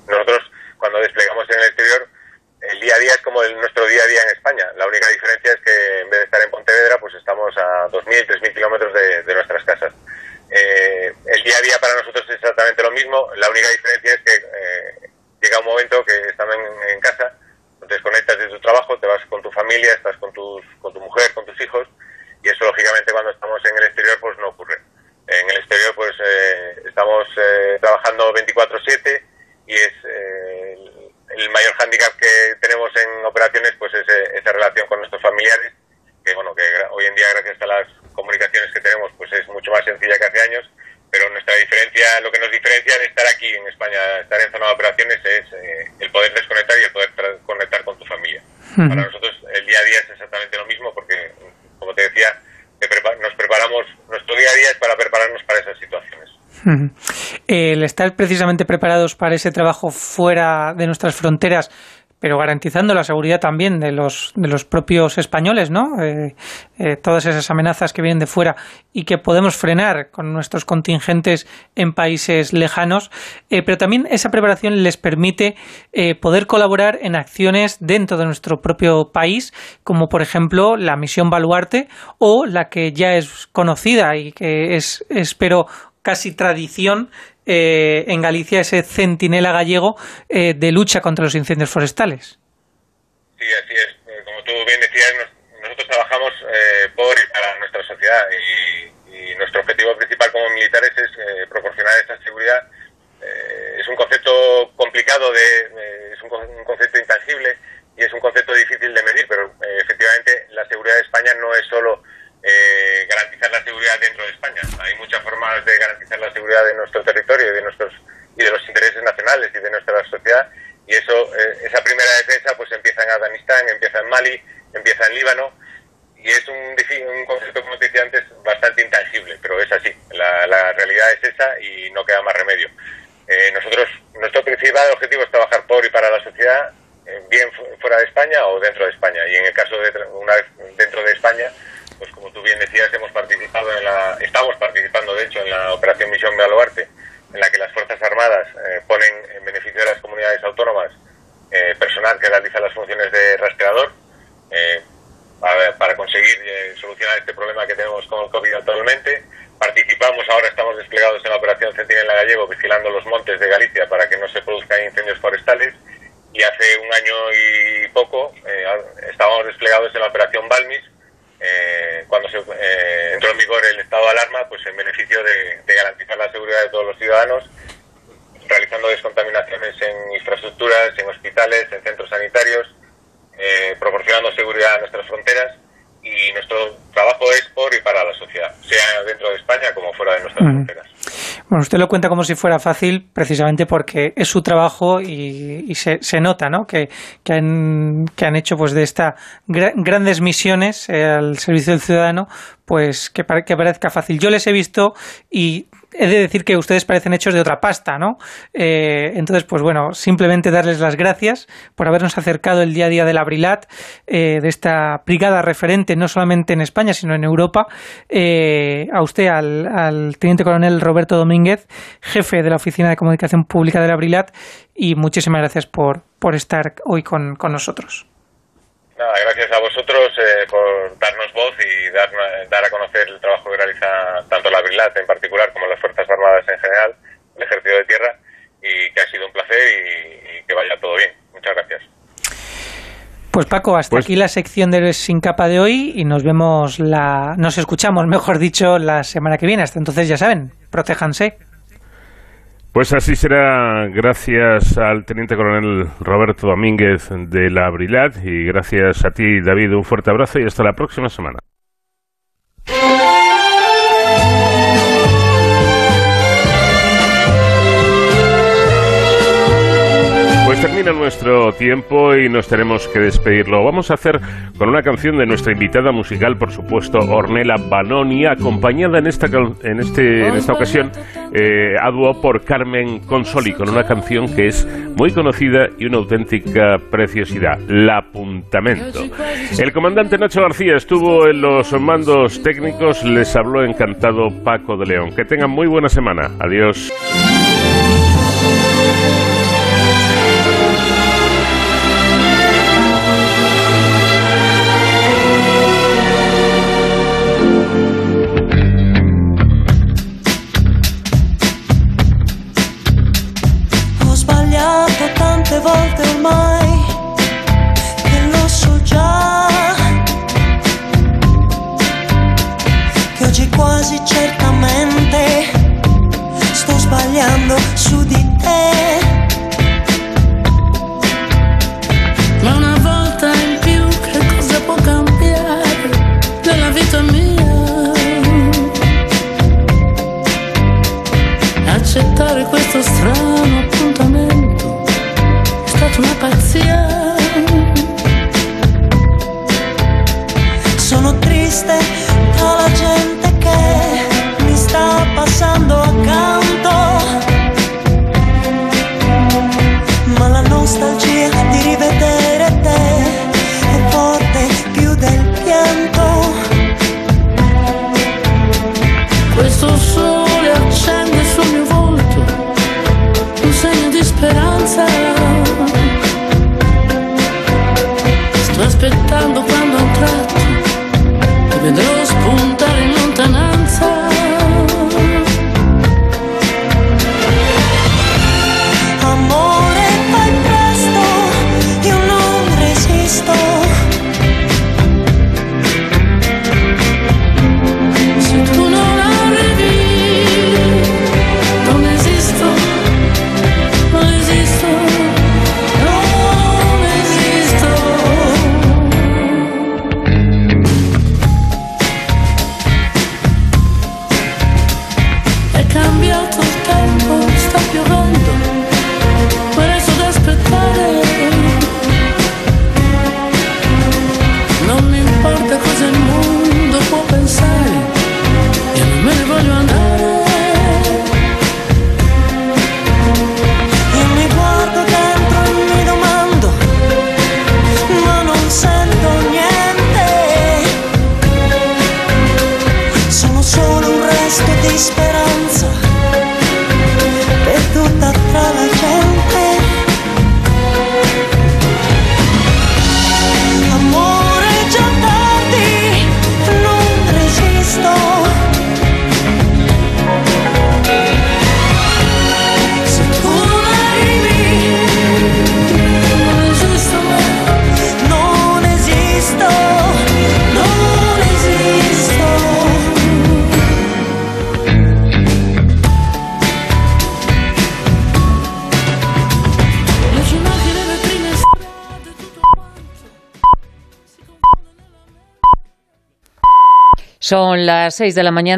nosotros cuando desplegamos en el exterior el día a día es como nuestro día a día en España. La única diferencia es que en vez de estar en Pontevedra, pues estamos a 2.000, 3.000 kilómetros de, nuestras casas. Eh, el día a día para nosotros es exactamente lo mismo. La única diferencia es que eh, llega un momento que estando en, casa, desconectas de tu trabajo, te vas con tu familia, estás con, tus, con tu mujer, con tus hijos, y eso lógicamente cuando estamos en el exterior pues no ocurre. En el exterior pues eh, estamos trabajando 24/7 y es el mayor hándicap que tenemos en operaciones pues es eh, esa relación con nuestros familiares, que bueno, que hoy en día gracias a las comunicaciones que tenemos pues es mucho más sencilla que hace años, pero nuestra diferencia, lo que nos diferencia de estar aquí en España, estar en zona de operaciones es eh, el poder desconectar y el poder conectar con tu familia. Para nosotros el día a día es exactamente lo mismo porque, como te decía, nos preparamos, nuestro día a día es para prepararnos para esas situaciones. El estar precisamente preparados para ese trabajo fuera de nuestras fronteras, pero garantizando la seguridad también de los, de los propios españoles, ¿no? Eh, eh, todas esas amenazas que vienen de fuera y que podemos frenar con nuestros contingentes en países lejanos, eh, pero también esa preparación les permite poder colaborar en acciones dentro de nuestro propio país, como por ejemplo la misión Baluarte o la que ya es conocida y que es, espero, casi tradición eh, en Galicia ese centinela gallego eh, de lucha contra los incendios forestales. Sí, así es. Eh, como tú bien decías, nosotros trabajamos por y para nuestra sociedad y, nuestro objetivo principal como militares es proporcionar esta seguridad. es un concepto complicado, de, es un, un, concepto intangible y es un concepto difícil de medir, pero efectivamente la seguridad de España no es solo eh, garantizar la seguridad dentro de España. Hay muchas formas de garantizar la seguridad de nuestro territorio y de nuestros y de los intereses nacionales y de nuestra sociedad y eso eh, esa primera defensa pues empieza en Afganistán, empieza en Mali, empieza en Líbano y es un, un concepto como te decía antes bastante intangible, pero es así. La, realidad es esa y no queda más remedio. Eh, nosotros nuestro principal objetivo es trabajar por y para la sociedad bien fuera de España o dentro de España y en el caso de una vez dentro de España pues como tú bien decías, hemos participado en la, estamos participando de hecho en la operación Misión Baluarte, en la que las Fuerzas Armadas eh, ponen en beneficio de las comunidades autónomas eh, personal que realiza las funciones de rastreador eh, para, conseguir solucionar este problema que tenemos con el COVID actualmente. Participamos, ahora estamos desplegados en la operación Centinela Gallego, vigilando los montes de Galicia para que no se produzcan incendios forestales. Y hace un año y poco estábamos desplegados en la operación Balmis, eh, cuando se eh, entró en vigor el estado de alarma, pues en beneficio de, garantizar la seguridad de todos los ciudadanos, realizando descontaminaciones en infraestructuras, en hospitales, en centros sanitarios, eh, proporcionando seguridad a nuestras fronteras y nuestro trabajo es por y para la sociedad, sea dentro de España como fuera de nuestras fronteras. Bueno, usted lo cuenta como si fuera fácil, precisamente porque es su trabajo y, se, se, nota, ¿no? Que, que, han, que han hecho pues de estas grandes misiones eh, al servicio del ciudadano, pues que, que parezca fácil. Yo les he visto y he de decir que ustedes parecen hechos de otra pasta, ¿no? Eh, entonces, pues bueno, simplemente darles las gracias por habernos acercado el día a día del Abrilat, eh, de esta brigada referente, no solamente en España, sino en Europa. Eh, a usted, al, teniente coronel Roberto Domínguez, jefe de la Oficina de Comunicación Pública del Abrilat, y muchísimas gracias por, por estar hoy con, con nosotros. Nada, gracias a vosotros eh, por darnos voz y dar, dar a conocer el trabajo que realiza tanto la Brilat en particular como las Fuerzas Armadas en general, el Ejército de Tierra, y que ha sido un placer y, y que vaya todo bien. Muchas gracias. Pues Paco, hasta aquí la sección de Sin Capa de hoy y nos vemos la, nos escuchamos, mejor dicho, la semana que viene. Hasta entonces ya saben, protéjanse. Pues así será, gracias al teniente coronel Roberto Domínguez de la Brilat y gracias a ti, David, un fuerte abrazo y hasta la próxima semana. Pues termina nuestro tiempo y nos tenemos que despedirlo. Vamos a hacer con una canción de nuestra invitada musical, por supuesto, Ornella Banoni, acompañada en esta, en este, en esta ocasión eh, a dúo por Carmen Consoli, con una canción que es muy conocida y una auténtica preciosidad, La Apuntamento. El comandante Nacho García estuvo en los mandos técnicos, les habló encantado Paco de León. Que tengan muy buena semana. Adiós. Son las 6 de la mañana.